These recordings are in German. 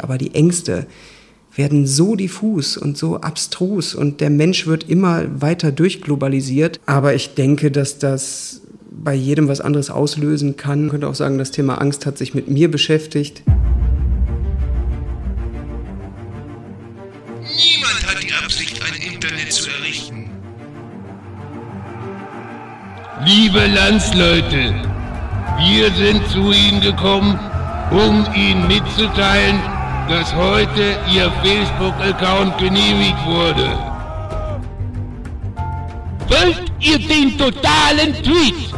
Aber die Ängste werden so diffus und so abstrus und der Mensch wird immer weiter durchglobalisiert. Aber ich denke, dass das bei jedem was anderes auslösen kann. Ich könnte auch sagen, das Thema Angst hat sich mit mir beschäftigt. Niemand hat die Absicht, ein Internet zu errichten. Liebe Landsleute, wir sind zu Ihnen gekommen, um Ihnen mitzuteilen, dass heute Ihr Facebook-Account genehmigt wurde. Folgt ihr den totalen Tweet?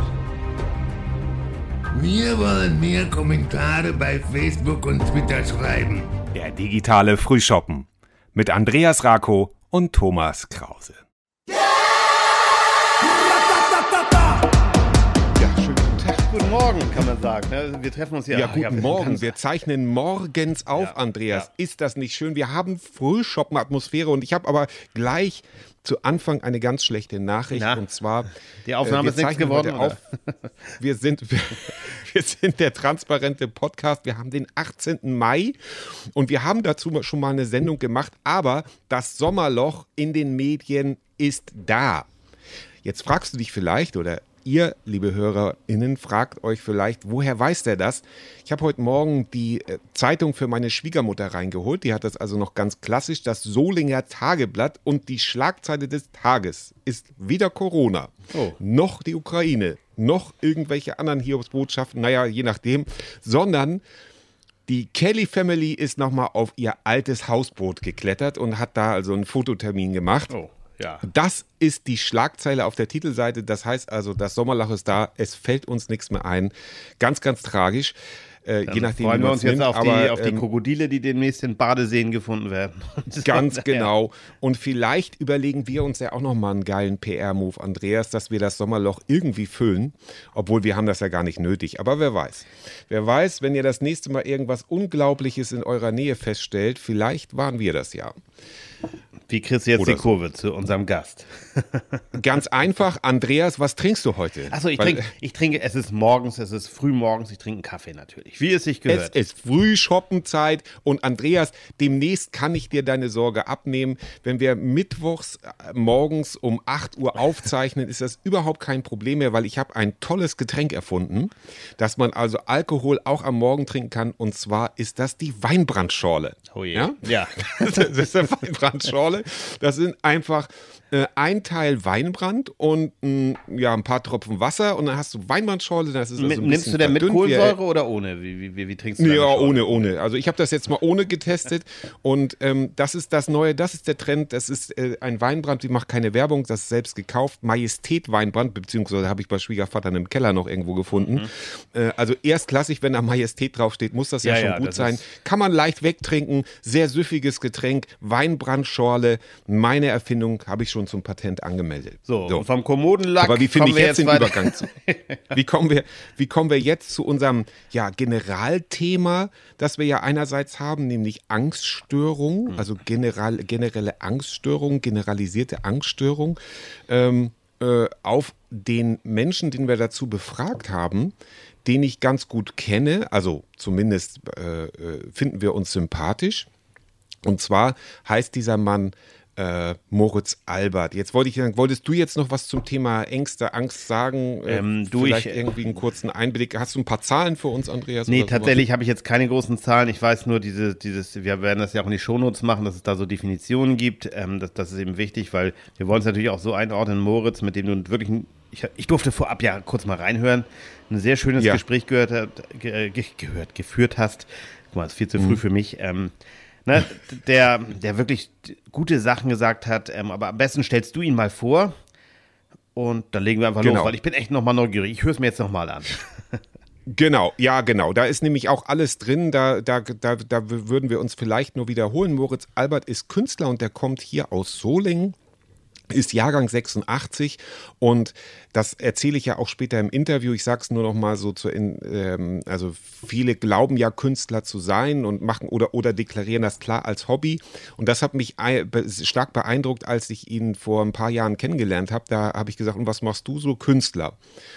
Wir wollen mehr Kommentare bei Facebook und Twitter schreiben. Der digitale Frühschoppen mit Andreas Rako und Thomas Krause. Guten Morgen, kann man sagen. ne? Wir treffen uns ja. Ja, guten wir sind Morgen. Wir zeichnen morgens auf, Ja, Andreas. ja. Ist das nicht schön? Wir haben Frühschoppen-Atmosphäre und ich habe aber gleich zu Anfang eine ganz schlechte Nachricht Na, und zwar die Aufnahme wir ist nichts geworden, Auf. Wir sind wir, wir sind der transparente Podcast. Wir haben den 18. Mai und wir haben dazu schon mal eine Sendung gemacht, aber das Sommerloch in den Medien ist da. Jetzt fragst du dich vielleicht oder ihr, liebe HörerInnen, fragt euch vielleicht, woher weiß der das? Ich habe heute Morgen die äh, Zeitung für meine Schwiegermutter reingeholt. Die hat das also noch ganz klassisch, das Solinger Tageblatt. Und die Schlagzeile des Tages ist weder Corona, Oh. noch die Ukraine, noch irgendwelche anderen Hiobsbotschaften, naja, je nachdem, sondern die Kelly Family ist nochmal auf ihr altes Hausboot geklettert und hat da also einen Fototermin gemacht. Oh, ja. Das ist die Schlagzeile auf der Titelseite. Das heißt also, das Sommerloch ist da. Es fällt uns nichts mehr ein. Ganz, ganz tragisch. Äh, je nachdem, Freuen wir uns jetzt nimmt. auf, die, Aber, auf die ähm, Krokodile, die demnächst in Badeseen gefunden werden. Ganz genau. Und vielleicht überlegen wir uns ja auch nochmal einen geilen PR-Move, Andreas, dass wir das Sommerloch irgendwie füllen. Obwohl wir haben das ja gar nicht nötig. Aber wer weiß. Wer weiß, wenn ihr das nächste Mal irgendwas Unglaubliches in eurer Nähe feststellt, vielleicht waren wir das ja. Wie kriegst du jetzt Oder die so. Kurve zu unserem Gast? Ganz einfach, Andreas, was trinkst du heute? Achso, ich trinke, ich trinke, es ist morgens, es ist früh morgens, ich trinke einen Kaffee natürlich. Wie es sich Es gehört. ist Frühschoppenzeit und Andreas, demnächst kann ich dir deine Sorge abnehmen. Wenn wir mittwochs äh, morgens um 8 Uhr aufzeichnen, ist das überhaupt kein Problem mehr, weil ich habe ein tolles Getränk erfunden, dass man also Alkohol auch am Morgen trinken kann und zwar ist das die Weinbrandschorle. Oh je. Ja? Ja. Das ist eine Weinbrandschorle. Das sind einfach äh, ein Teil Weinbrand und mh, ja, ein paar Tropfen Wasser und dann hast du Weinbrandschorle. Das ist also ein nimmst du denn mit Kohlensäure oder ohne? Wie, wie, wie, wie trinkst du ja, deine Schorle? ohne, ohne. Also ich habe das jetzt mal ohne getestet und ähm, das ist das Neue, das ist der Trend. Das ist äh, ein Weinbrand, die macht keine Werbung, das ist selbst gekauft. Majestät Weinbrand, beziehungsweise habe ich bei Schwiegervater im Keller noch irgendwo gefunden. Äh, also erstklassig, wenn da Majestät draufsteht, muss das ja, Mhm. Ja, schon ja, gut das sein. Kann man leicht wegtrinken, sehr süffiges Getränk, Weinbrandschorle. Meine Erfindung habe ich schon zum Patent angemeldet. So, und vom Kommodenlack Aber wie finde ich jetzt den weiter- Übergang zu? Wie kommen wir, wie kommen wir jetzt zu unserem ja, Generalthema, das wir ja einerseits haben, nämlich Angststörung, also general, generelle Angststörung, generalisierte Angststörung, ähm, äh, auf den Menschen, den wir dazu befragt haben, den ich ganz gut kenne, also zumindest äh, äh, finden wir uns sympathisch. Und zwar heißt dieser Mann äh, Moritz Albert. Jetzt wollte ich sagen, wolltest du jetzt noch was zum Thema Ängste, Angst sagen? Äh, Ähm, du, vielleicht ich- irgendwie einen kurzen Einblick. Hast du ein paar Zahlen für uns, Andreas? Nee, tatsächlich habe ich jetzt keine großen Zahlen. Ich weiß nur, diese, dieses, wir werden das ja auch in die Shownotes machen, dass es da so Definitionen gibt. Ähm, das, das ist eben wichtig, weil wir wollen es natürlich auch so einordnen, Moritz, mit dem du wirklich, ein- ich, ich durfte vorab ja kurz mal reinhören, ein sehr schönes Ja. Gespräch gehört, ge, ge, gehört, geführt hast. Guck mal, ist viel zu Mhm. früh für mich. Ähm, ne, der, der wirklich gute Sachen gesagt hat, ähm, aber am besten stellst du ihn mal vor. Und dann legen wir einfach Genau. los, weil ich bin echt nochmal neugierig. Ich höre es mir jetzt nochmal an. Genau, ja, genau. Da ist nämlich auch alles drin. Da, da, da, da würden wir uns vielleicht nur wiederholen. Moritz Albert ist Künstler und der kommt hier aus Solingen. Ist Jahrgang 86 und das erzähle ich ja auch später im Interview. Ich sage es nur noch mal so zu, ähm, also viele glauben ja Künstler zu sein und machen oder oder deklarieren das klar als Hobby und das hat mich stark beeindruckt, als ich ihn vor ein paar Jahren kennengelernt habe. Da habe ich gesagt, und was machst du so Künstler?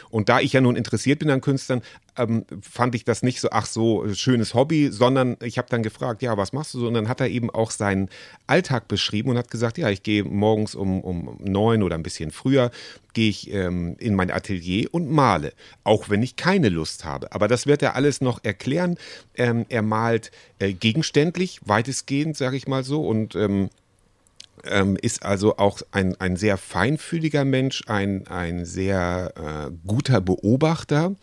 Und da ich ja nun interessiert bin an Künstlern, ähm, fand ich das nicht so, ach so, schönes Hobby, sondern ich habe dann gefragt, ja, was machst du so? Und dann hat er eben auch seinen Alltag beschrieben und hat gesagt, ja, ich gehe morgens um, um neun oder ein bisschen früher, gehe ich ähm, in mein Atelier und male, auch wenn ich keine Lust habe. Aber das wird er alles noch erklären. Ähm, er malt äh, gegenständlich, weitestgehend, sage ich mal so, und ähm, ähm, ist also auch ein, ein sehr feinfühliger Mensch, ein, ein sehr äh, guter Beobachter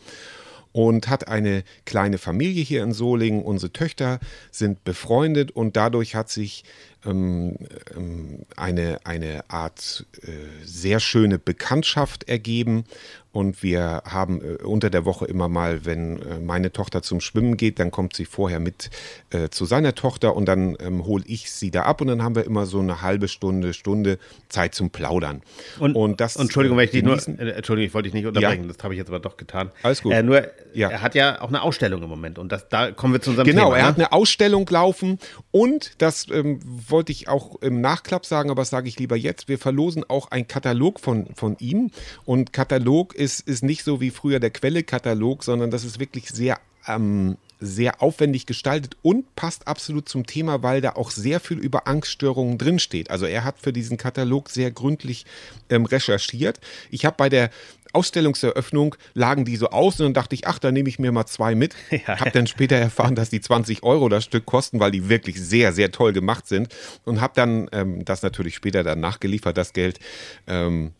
und hat eine kleine Familie hier in Solingen. Unsere Töchter sind befreundet und dadurch hat sich ähm, ähm, eine, eine Art äh, sehr schöne Bekanntschaft ergeben. Und wir haben äh, unter der Woche immer mal, wenn äh, meine Tochter zum Schwimmen geht, dann kommt sie vorher mit äh, zu seiner Tochter und dann ähm, hole ich sie da ab und dann haben wir immer so eine halbe Stunde, Stunde Zeit zum Plaudern. Und, und das, Entschuldigung, wenn ich dich nur, äh, Entschuldigung, ich wollte dich nicht unterbrechen, ja. das habe ich jetzt aber doch getan. Alles gut. Äh, nur, ja. er hat ja auch eine Ausstellung im Moment und das, da kommen wir zu unserem genau, Thema. Genau, er hat eine Ausstellung laufen und das ähm, wollte ich auch im Nachklapp sagen, aber das sage ich lieber jetzt. Wir verlosen auch einen Katalog von, von ihm und Katalog ist, ist nicht so wie früher der Quelle-Katalog, sondern das ist wirklich sehr ähm, sehr aufwendig gestaltet und passt absolut zum Thema, weil da auch sehr viel über Angststörungen drinsteht. Also er hat für diesen Katalog sehr gründlich ähm, recherchiert. Ich habe bei der Ausstellungseröffnung lagen die so aus und dann dachte ich, ach, da nehme ich mir mal zwei mit. Ja. Habe dann später erfahren, dass die 20 Euro das Stück kosten, weil die wirklich sehr, sehr toll gemacht sind und habe dann ähm, das natürlich später dann nachgeliefert, das Geld. Ähm,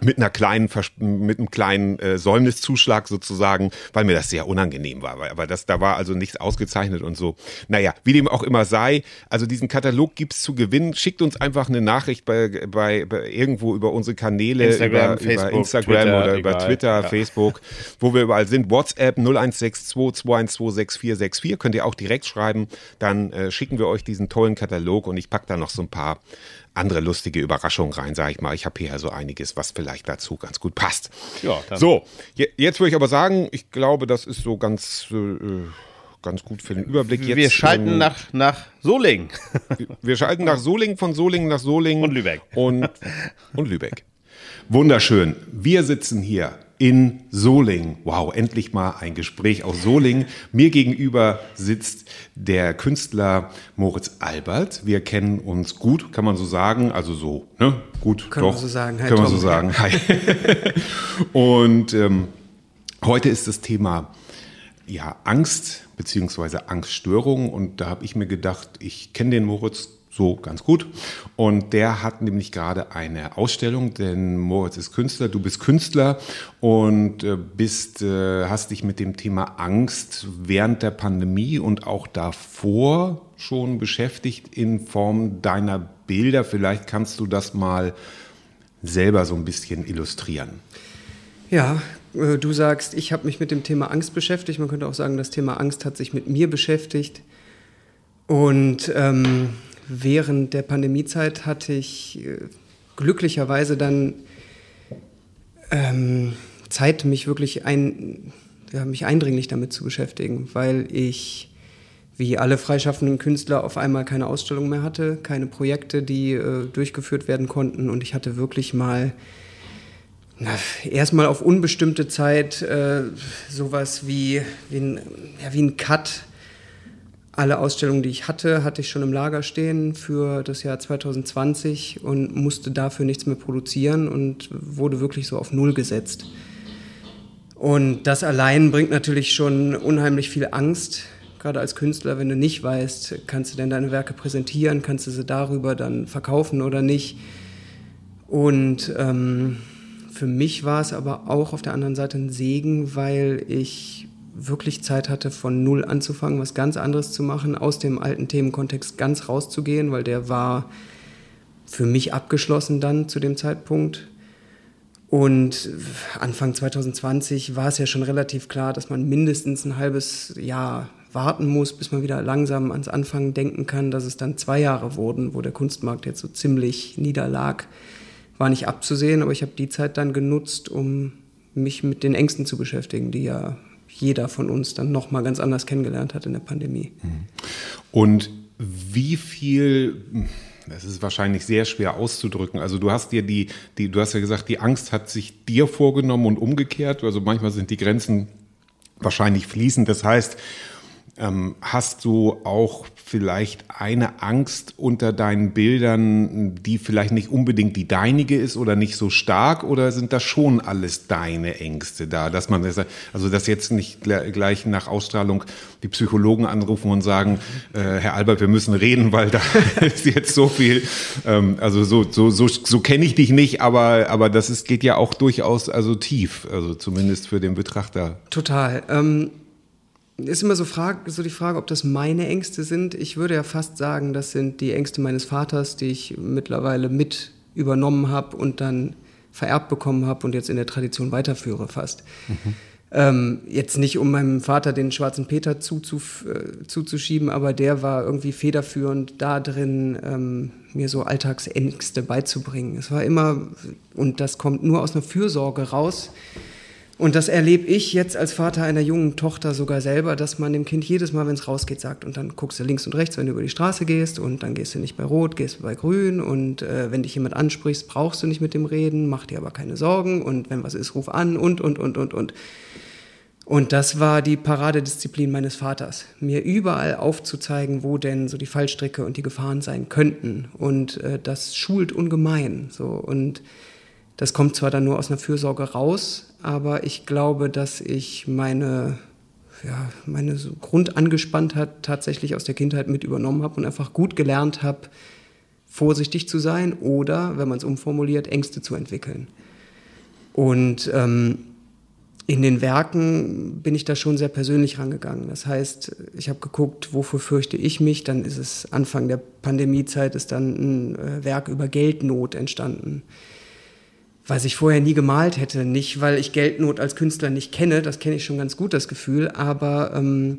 mit einer kleinen mit einem kleinen äh, Säumniszuschlag sozusagen, weil mir das sehr unangenehm war, weil, aber das da war also nichts ausgezeichnet und so. Naja, wie dem auch immer sei, also diesen Katalog gibt's zu gewinnen. Schickt uns einfach eine Nachricht bei, bei, bei irgendwo über unsere Kanäle, Instagram, über, Facebook, über Instagram Twitter, oder über egal. Twitter, Ja. Facebook, wo wir überall sind. WhatsApp 0162 212 6464 könnt ihr auch direkt schreiben. Dann äh, schicken wir euch diesen tollen Katalog und ich pack da noch so ein paar andere lustige Überraschungen rein, sage ich mal. Ich habe hier ja so einiges, was vielleicht dazu ganz gut passt. Ja, dann- so, je, jetzt würde ich aber sagen, ich glaube, das ist so ganz, äh, ganz gut für den Überblick. Jetzt, wir schalten ähm, nach, nach Solingen. wir schalten nach Solingen, von Solingen nach Solingen. Und Lübeck. Und, und Lübeck. Wunderschön. Wir sitzen hier in Solingen. Wow, endlich mal ein Gespräch aus Solingen. Mir gegenüber sitzt der Künstler Moritz Albert. Wir kennen uns gut, kann man so sagen. Also so, ne? Gut, Können doch. wir so sagen. Hi, Können wir Tom. so sagen. Hi. Und ähm, heute ist das Thema ja, Angst beziehungsweise Angststörungen. Und da habe ich mir gedacht, ich kenne den Moritz so ganz gut. Und der hat nämlich gerade eine Ausstellung, denn Moritz ist Künstler, du bist Künstler und äh, bist, äh, hast dich mit dem Thema Angst während der Pandemie und auch davor schon beschäftigt in Form deiner Bilder. Vielleicht kannst du das mal selber so ein bisschen illustrieren. Ja, äh, du sagst, ich habe mich mit dem Thema Angst beschäftigt. Man könnte auch sagen, das Thema Angst hat sich mit mir beschäftigt. Und ähm, während der Pandemiezeit hatte ich äh, glücklicherweise dann ähm, Zeit, mich wirklich ein, ja, mich eindringlich damit zu beschäftigen, weil ich wie alle freischaffenden Künstler auf einmal keine Ausstellung mehr hatte, keine Projekte, die äh, durchgeführt werden konnten und ich hatte wirklich mal na, erstmal auf unbestimmte Zeit äh, sowas wie, wie, ein, ja, wie ein Cut. Alle Ausstellungen, die ich hatte, hatte ich schon im Lager stehen für das Jahr 2020 und musste dafür nichts mehr produzieren und wurde wirklich so auf Null gesetzt. Und das allein bringt natürlich schon unheimlich viel Angst, gerade als Künstler, wenn du nicht weißt, kannst du denn deine Werke präsentieren, kannst du sie darüber dann verkaufen oder nicht. Und ähm, für mich war es aber auch auf der anderen Seite ein Segen, weil ich wirklich Zeit hatte, von Null anzufangen, was ganz anderes zu machen, aus dem alten Themenkontext ganz rauszugehen, weil der war für mich abgeschlossen dann zu dem Zeitpunkt. Und Anfang 2020 war es ja schon relativ klar, dass man mindestens ein halbes Jahr warten muss, bis man wieder langsam ans Anfangen denken kann, dass es dann zwei Jahre wurden, wo der Kunstmarkt jetzt so ziemlich niederlag. War nicht abzusehen, aber ich habe die Zeit dann genutzt, um mich mit den Ängsten zu beschäftigen, die ja jeder von uns dann nochmal ganz anders kennengelernt hat in der Pandemie. Und wie viel, das ist wahrscheinlich sehr schwer auszudrücken. Also du hast dir die, die, du hast ja gesagt, die Angst hat sich dir vorgenommen und umgekehrt. Also manchmal sind die Grenzen wahrscheinlich fließend. Das heißt, hast du auch vielleicht eine Angst unter deinen Bildern, die vielleicht nicht unbedingt die deinige ist oder nicht so stark? Oder sind das schon alles deine Ängste da? Dass man, das, also dass jetzt nicht gleich nach Ausstrahlung die Psychologen anrufen und sagen, äh, Herr Albert, wir müssen reden, weil da ist jetzt so viel. Ähm, also so, so, so, so kenne ich dich nicht, aber, aber das ist, geht ja auch durchaus also tief, also zumindest für den Betrachter. Total. Ähm ist immer so, Frage, so die Frage, ob das meine Ängste sind. Ich würde ja fast sagen, das sind die Ängste meines Vaters, die ich mittlerweile mit übernommen habe und dann vererbt bekommen habe und jetzt in der Tradition weiterführe fast. Mhm. Ähm, jetzt nicht, um meinem Vater den schwarzen Peter zuzuf, äh, zuzuschieben, aber der war irgendwie federführend da drin, ähm, mir so Alltagsängste beizubringen. Es war immer, und das kommt nur aus einer Fürsorge raus, und das erlebe ich jetzt als Vater einer jungen Tochter sogar selber, dass man dem Kind jedes Mal, wenn es rausgeht, sagt, und dann guckst du links und rechts, wenn du über die Straße gehst, und dann gehst du nicht bei Rot, gehst du bei Grün, und äh, wenn dich jemand ansprichst, brauchst du nicht mit dem reden, mach dir aber keine Sorgen, und wenn was ist, ruf an, und, und, und, und, und. Und das war die Paradedisziplin meines Vaters, mir überall aufzuzeigen, wo denn so die Fallstricke und die Gefahren sein könnten. Und äh, das schult ungemein. So. Und das kommt zwar dann nur aus einer Fürsorge raus, aber ich glaube, dass ich meine, ja, meine so Grundangespanntheit tatsächlich aus der Kindheit mit übernommen habe und einfach gut gelernt habe, vorsichtig zu sein oder, wenn man es umformuliert, Ängste zu entwickeln. Und ähm, in den Werken bin ich da schon sehr persönlich rangegangen. Das heißt, ich habe geguckt, wofür fürchte ich mich. Dann ist es Anfang der Pandemiezeit ist dann ein äh, Werk über Geldnot entstanden was ich vorher nie gemalt hätte. Nicht, weil ich Geldnot als Künstler nicht kenne, das kenne ich schon ganz gut, das Gefühl, aber ähm,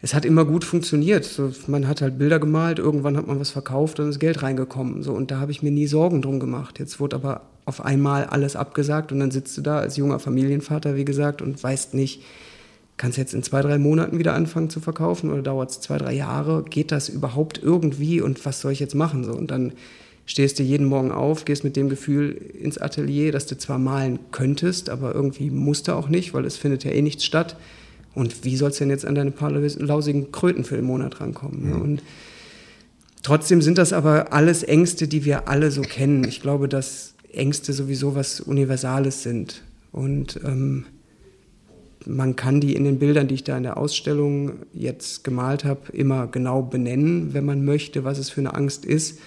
es hat immer gut funktioniert. So, man hat halt Bilder gemalt, irgendwann hat man was verkauft und ist Geld reingekommen. So, und da habe ich mir nie Sorgen drum gemacht. Jetzt wurde aber auf einmal alles abgesagt und dann sitzt du da als junger Familienvater, wie gesagt, und weißt nicht, kannst du jetzt in zwei, drei Monaten wieder anfangen zu verkaufen oder dauert es zwei, drei Jahre? Geht das überhaupt irgendwie und was soll ich jetzt machen? So, und dann stehst du jeden Morgen auf, gehst mit dem Gefühl ins Atelier, dass du zwar malen könntest, aber irgendwie musst du auch nicht, weil es findet ja eh nichts statt. Und wie sollst du denn jetzt an deine paar lausigen Kröten für den Monat rankommen? Mhm. Und trotzdem sind das aber alles Ängste, die wir alle so kennen. Ich glaube, dass Ängste sowieso was Universales sind. Und ähm, man kann die in den Bildern, die ich da in der Ausstellung jetzt gemalt habe, immer genau benennen, wenn man möchte, was es für eine Angst ist.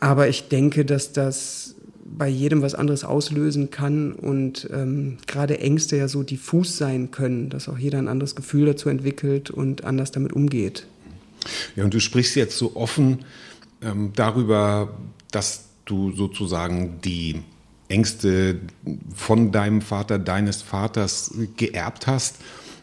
Aber ich denke, dass das bei jedem was anderes auslösen kann und ähm, gerade Ängste ja so diffus sein können, dass auch jeder ein anderes Gefühl dazu entwickelt und anders damit umgeht. Ja, und du sprichst jetzt so offen ähm, darüber, dass du sozusagen die Ängste von deinem Vater, deines Vaters geerbt hast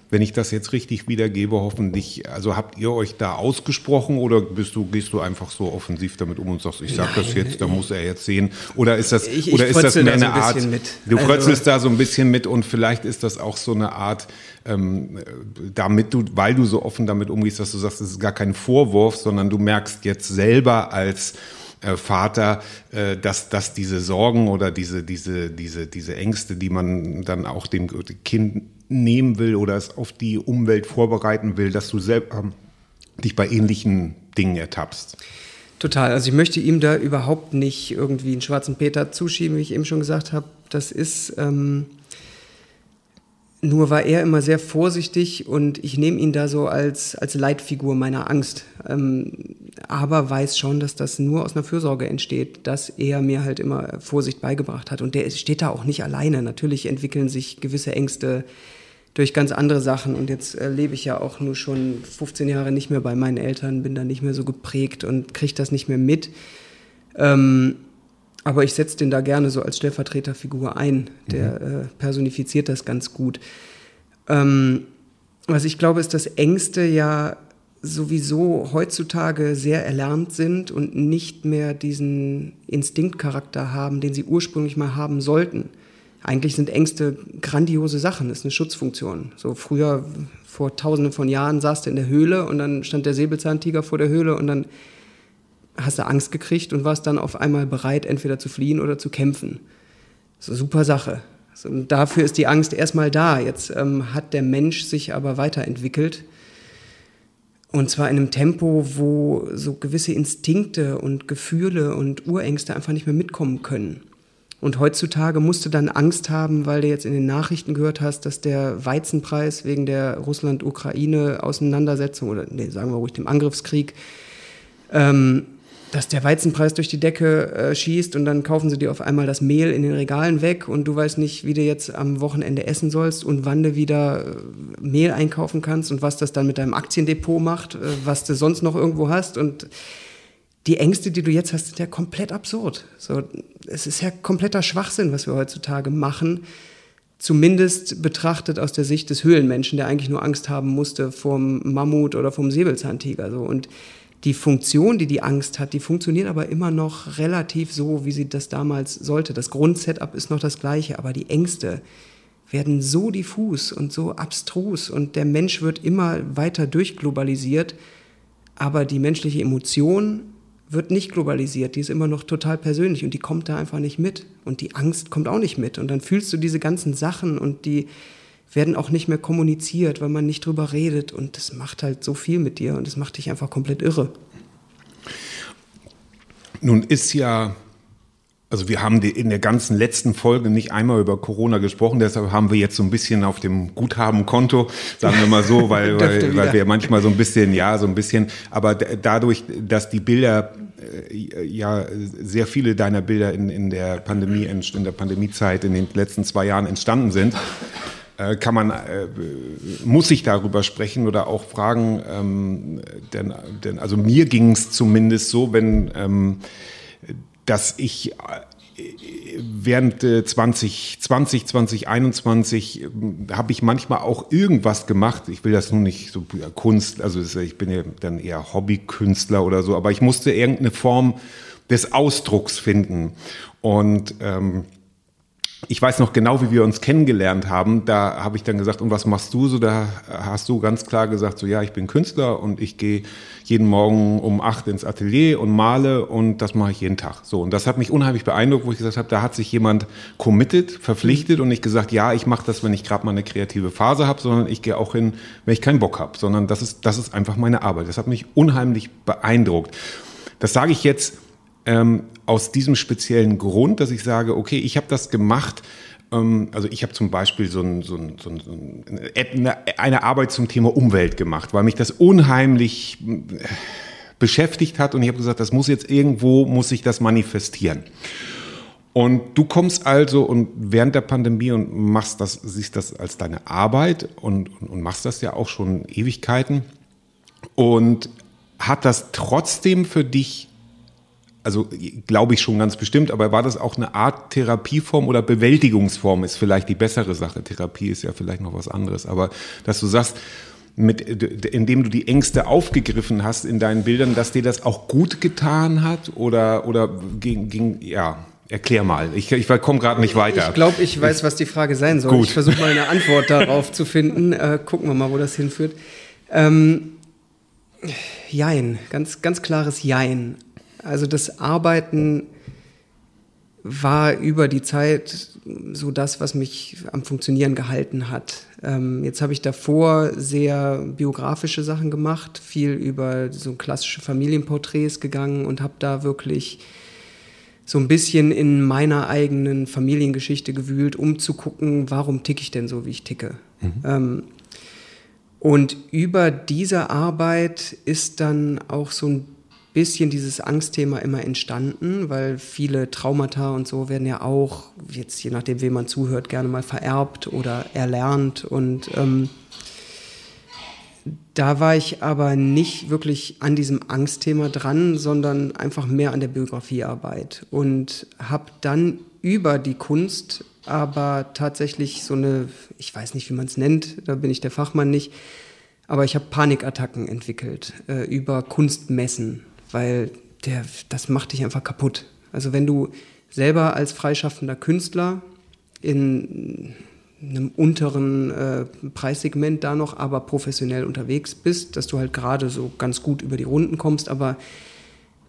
wenn ich das jetzt richtig wiedergebe, hoffentlich, also habt ihr euch da ausgesprochen oder bist du, gehst du einfach so offensiv damit um und sagst, ich sag Nein. das jetzt, da muss er jetzt sehen? Oder ist das, ich, oder ich ist das mehr eine so Art, mit. du also, frötzelst da so ein bisschen mit und vielleicht ist das auch so eine Art, ähm, damit du, weil du so offen damit umgehst, dass du sagst, es ist gar kein Vorwurf, sondern du merkst jetzt selber als äh, Vater, äh, dass, dass diese Sorgen oder diese, diese, diese, diese Ängste, die man dann auch dem Kind nehmen will oder es auf die Umwelt vorbereiten will, dass du selbst ähm, dich bei ähnlichen Dingen ertappst. Total. Also ich möchte ihm da überhaupt nicht irgendwie einen schwarzen Peter zuschieben, wie ich eben schon gesagt habe. Das ist ähm, nur war er immer sehr vorsichtig und ich nehme ihn da so als, als Leitfigur meiner Angst. Ähm, aber weiß schon, dass das nur aus einer Fürsorge entsteht, dass er mir halt immer Vorsicht beigebracht hat. Und der steht da auch nicht alleine. Natürlich entwickeln sich gewisse Ängste durch ganz andere Sachen. Und jetzt äh, lebe ich ja auch nur schon 15 Jahre nicht mehr bei meinen Eltern, bin da nicht mehr so geprägt und kriege das nicht mehr mit. Ähm, aber ich setze den da gerne so als Stellvertreterfigur ein. Der mhm. äh, personifiziert das ganz gut. Ähm, was ich glaube, ist, dass Ängste ja sowieso heutzutage sehr erlernt sind und nicht mehr diesen Instinktcharakter haben, den sie ursprünglich mal haben sollten eigentlich sind Ängste grandiose Sachen, das ist eine Schutzfunktion. So früher, vor tausenden von Jahren, saß du in der Höhle und dann stand der Säbelzahntiger vor der Höhle und dann hast du Angst gekriegt und warst dann auf einmal bereit, entweder zu fliehen oder zu kämpfen. So super Sache. Und dafür ist die Angst erstmal da. Jetzt ähm, hat der Mensch sich aber weiterentwickelt. Und zwar in einem Tempo, wo so gewisse Instinkte und Gefühle und Urängste einfach nicht mehr mitkommen können. Und heutzutage musst du dann Angst haben, weil du jetzt in den Nachrichten gehört hast, dass der Weizenpreis wegen der Russland-Ukraine-Auseinandersetzung oder nee, sagen wir ruhig dem Angriffskrieg ähm, dass der Weizenpreis durch die Decke äh, schießt und dann kaufen sie dir auf einmal das Mehl in den Regalen weg und du weißt nicht, wie du jetzt am Wochenende essen sollst und wann du wieder äh, Mehl einkaufen kannst und was das dann mit deinem Aktiendepot macht, äh, was du sonst noch irgendwo hast und die Ängste, die du jetzt hast, sind ja komplett absurd. So, es ist ja kompletter Schwachsinn, was wir heutzutage machen. Zumindest betrachtet aus der Sicht des Höhlenmenschen, der eigentlich nur Angst haben musste vom Mammut oder vom Säbelzahntiger. So. Und die Funktion, die die Angst hat, die funktioniert aber immer noch relativ so, wie sie das damals sollte. Das Grundsetup ist noch das gleiche, aber die Ängste werden so diffus und so abstrus und der Mensch wird immer weiter durchglobalisiert, aber die menschliche Emotion wird nicht globalisiert, die ist immer noch total persönlich und die kommt da einfach nicht mit. Und die Angst kommt auch nicht mit. Und dann fühlst du diese ganzen Sachen und die werden auch nicht mehr kommuniziert, weil man nicht drüber redet. Und das macht halt so viel mit dir und das macht dich einfach komplett irre. Nun ist ja, also wir haben in der ganzen letzten Folge nicht einmal über Corona gesprochen, deshalb haben wir jetzt so ein bisschen auf dem Guthabenkonto, sagen wir mal so, weil, weil, weil wir manchmal so ein bisschen, ja, so ein bisschen, aber dadurch, dass die Bilder äh, ja sehr viele deiner Bilder in, in der Pandemie, in der Pandemiezeit in den letzten zwei Jahren entstanden sind, äh, kann man, äh, muss ich darüber sprechen oder auch fragen, ähm, denn, denn also mir ging es zumindest so, wenn, ähm, dass ich äh, während 2020, 2021 äh, habe ich manchmal auch irgendwas gemacht. Ich will das nun nicht so Kunst, also ich bin ja dann eher Hobbykünstler oder so, aber ich musste irgendeine Form des Ausdrucks finden. Und ähm, ich weiß noch genau, wie wir uns kennengelernt haben. Da habe ich dann gesagt, und was machst du so? Da hast du ganz klar gesagt, so ja, ich bin Künstler und ich gehe jeden Morgen um acht ins Atelier und male und das mache ich jeden Tag. So und das hat mich unheimlich beeindruckt, wo ich gesagt habe, da hat sich jemand committed, verpflichtet und nicht gesagt, ja, ich mache das, wenn ich gerade mal eine kreative Phase habe, sondern ich gehe auch hin, wenn ich keinen Bock habe, sondern das ist das ist einfach meine Arbeit. Das hat mich unheimlich beeindruckt. Das sage ich jetzt ähm, aus diesem speziellen Grund, dass ich sage, okay, ich habe das gemacht. Ähm, also ich habe zum Beispiel so, ein, so, ein, so ein, eine Arbeit zum Thema Umwelt gemacht, weil mich das unheimlich äh, beschäftigt hat und ich habe gesagt, das muss jetzt irgendwo, muss sich das manifestieren. Und du kommst also und während der Pandemie und machst das, siehst das als deine Arbeit und, und, und machst das ja auch schon Ewigkeiten. Und hat das trotzdem für dich also glaube ich schon ganz bestimmt, aber war das auch eine Art Therapieform oder Bewältigungsform ist vielleicht die bessere Sache. Therapie ist ja vielleicht noch was anderes, aber dass du sagst, mit, indem du die Ängste aufgegriffen hast in deinen Bildern, dass dir das auch gut getan hat oder, oder ging, ging ja, Erklär mal, ich, ich komme gerade nicht weiter. Ich glaube, ich weiß, was die Frage sein soll. Gut. Ich versuche mal eine Antwort darauf zu finden. Äh, gucken wir mal, wo das hinführt. Ähm, Jein, ganz, ganz klares Jein. Also das Arbeiten war über die Zeit so das, was mich am Funktionieren gehalten hat. Ähm, jetzt habe ich davor sehr biografische Sachen gemacht, viel über so klassische Familienporträts gegangen und habe da wirklich so ein bisschen in meiner eigenen Familiengeschichte gewühlt, um zu gucken, warum ticke ich denn so, wie ich ticke. Mhm. Ähm, und über diese Arbeit ist dann auch so ein bisschen dieses Angstthema immer entstanden, weil viele Traumata und so werden ja auch, jetzt je nachdem, wem man zuhört, gerne mal vererbt oder erlernt. Und ähm, da war ich aber nicht wirklich an diesem Angstthema dran, sondern einfach mehr an der Biografiearbeit und habe dann über die Kunst aber tatsächlich so eine, ich weiß nicht, wie man es nennt, da bin ich der Fachmann nicht, aber ich habe Panikattacken entwickelt äh, über Kunstmessen weil der, das macht dich einfach kaputt. Also wenn du selber als freischaffender Künstler in einem unteren äh, Preissegment da noch, aber professionell unterwegs bist, dass du halt gerade so ganz gut über die Runden kommst, aber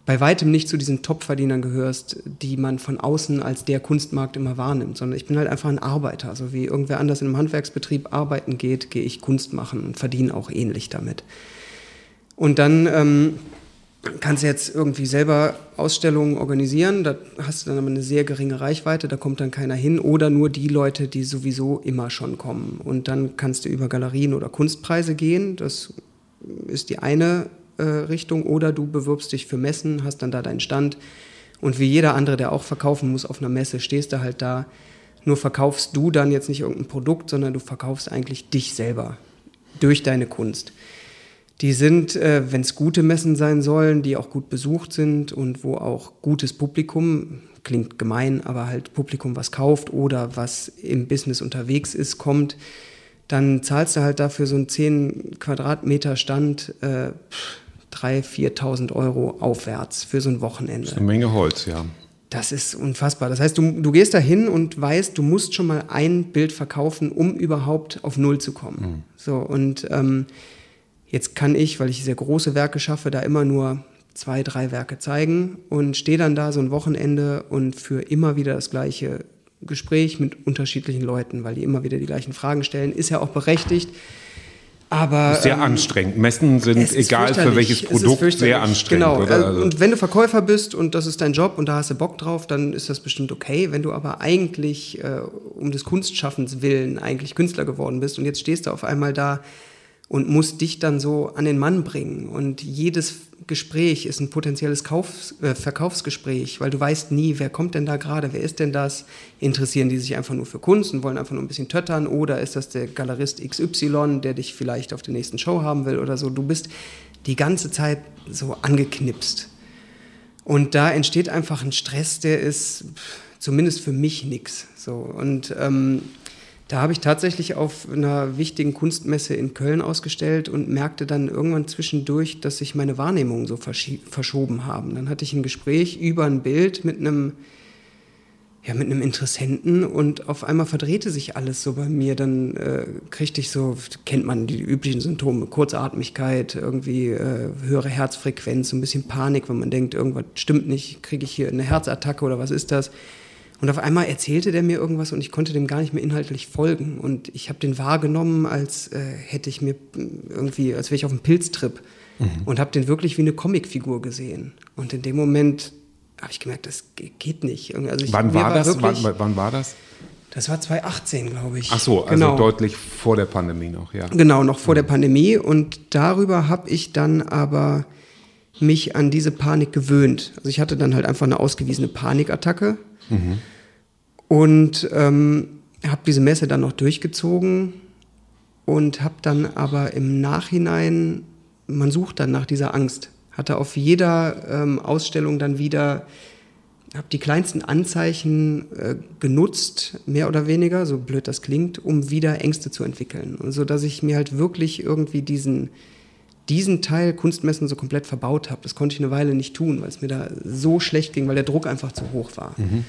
bei weitem nicht zu diesen Top-Verdienern gehörst, die man von außen als der Kunstmarkt immer wahrnimmt, sondern ich bin halt einfach ein Arbeiter. Also wie irgendwer anders in einem Handwerksbetrieb arbeiten geht, gehe ich Kunst machen und verdiene auch ähnlich damit. Und dann ähm, kannst du jetzt irgendwie selber Ausstellungen organisieren, da hast du dann aber eine sehr geringe Reichweite, da kommt dann keiner hin oder nur die Leute, die sowieso immer schon kommen. Und dann kannst du über Galerien oder Kunstpreise gehen, das ist die eine äh, Richtung, oder du bewirbst dich für Messen, hast dann da deinen Stand und wie jeder andere, der auch verkaufen muss auf einer Messe, stehst du halt da. Nur verkaufst du dann jetzt nicht irgendein Produkt, sondern du verkaufst eigentlich dich selber durch deine Kunst. Die sind, äh, wenn es gute Messen sein sollen, die auch gut besucht sind und wo auch gutes Publikum, klingt gemein, aber halt Publikum, was kauft oder was im Business unterwegs ist, kommt, dann zahlst du halt dafür so einen 10 Quadratmeter Stand äh, 3.000, 4.000 Euro aufwärts für so ein Wochenende. Das ist eine Menge Holz, ja. Das ist unfassbar. Das heißt, du, du gehst da hin und weißt, du musst schon mal ein Bild verkaufen, um überhaupt auf Null zu kommen. Mhm. So, und ähm, jetzt kann ich, weil ich sehr große Werke schaffe, da immer nur zwei, drei Werke zeigen und stehe dann da so ein Wochenende und für immer wieder das gleiche Gespräch mit unterschiedlichen Leuten, weil die immer wieder die gleichen Fragen stellen. Ist ja auch berechtigt. Aber, sehr ähm, anstrengend. Messen sind, egal für welches Produkt, sehr anstrengend. Genau. Oder? Also. Und wenn du Verkäufer bist und das ist dein Job und da hast du Bock drauf, dann ist das bestimmt okay. Wenn du aber eigentlich äh, um des Kunstschaffens willen eigentlich Künstler geworden bist und jetzt stehst du auf einmal da und musst dich dann so an den Mann bringen. Und jedes Gespräch ist ein potenzielles Kauf, äh, Verkaufsgespräch, weil du weißt nie, wer kommt denn da gerade, wer ist denn das? Interessieren die sich einfach nur für Kunst und wollen einfach nur ein bisschen töttern oder ist das der Galerist XY, der dich vielleicht auf der nächsten Show haben will oder so? Du bist die ganze Zeit so angeknipst. Und da entsteht einfach ein Stress, der ist zumindest für mich nix. So und ähm, da habe ich tatsächlich auf einer wichtigen Kunstmesse in Köln ausgestellt und merkte dann irgendwann zwischendurch, dass sich meine Wahrnehmungen so verschoben haben. Dann hatte ich ein Gespräch über ein Bild mit einem, ja, mit einem Interessenten und auf einmal verdrehte sich alles so bei mir. Dann äh, kriegte ich so, kennt man die üblichen Symptome, Kurzatmigkeit, irgendwie äh, höhere Herzfrequenz, so ein bisschen Panik, wenn man denkt, irgendwas stimmt nicht, kriege ich hier eine Herzattacke oder was ist das? Und auf einmal erzählte der mir irgendwas und ich konnte dem gar nicht mehr inhaltlich folgen. Und ich habe den wahrgenommen, als äh, hätte ich mir irgendwie, als wäre ich auf einem Pilztrip. Mhm. Und habe den wirklich wie eine Comicfigur gesehen. Und in dem Moment habe ich gemerkt, das geht nicht. Also ich, wann war, war das? Wirklich, wann, wann, war das? Das war 2018, glaube ich. Ach so, also genau. deutlich vor der Pandemie noch, ja. Genau, noch vor mhm. der Pandemie. Und darüber habe ich dann aber mich an diese Panik gewöhnt. Also ich hatte dann halt einfach eine ausgewiesene Panikattacke Mhm. Und ähm, habe diese Messe dann noch durchgezogen und habe dann aber im Nachhinein, man sucht dann nach dieser Angst, hatte auf jeder ähm, Ausstellung dann wieder, habe die kleinsten Anzeichen äh, genutzt, mehr oder weniger, so blöd das klingt, um wieder Ängste zu entwickeln. Und so dass ich mir halt wirklich irgendwie diesen, diesen Teil Kunstmessen so komplett verbaut habe. Das konnte ich eine Weile nicht tun, weil es mir da so schlecht ging, weil der Druck einfach zu hoch war. Mhm.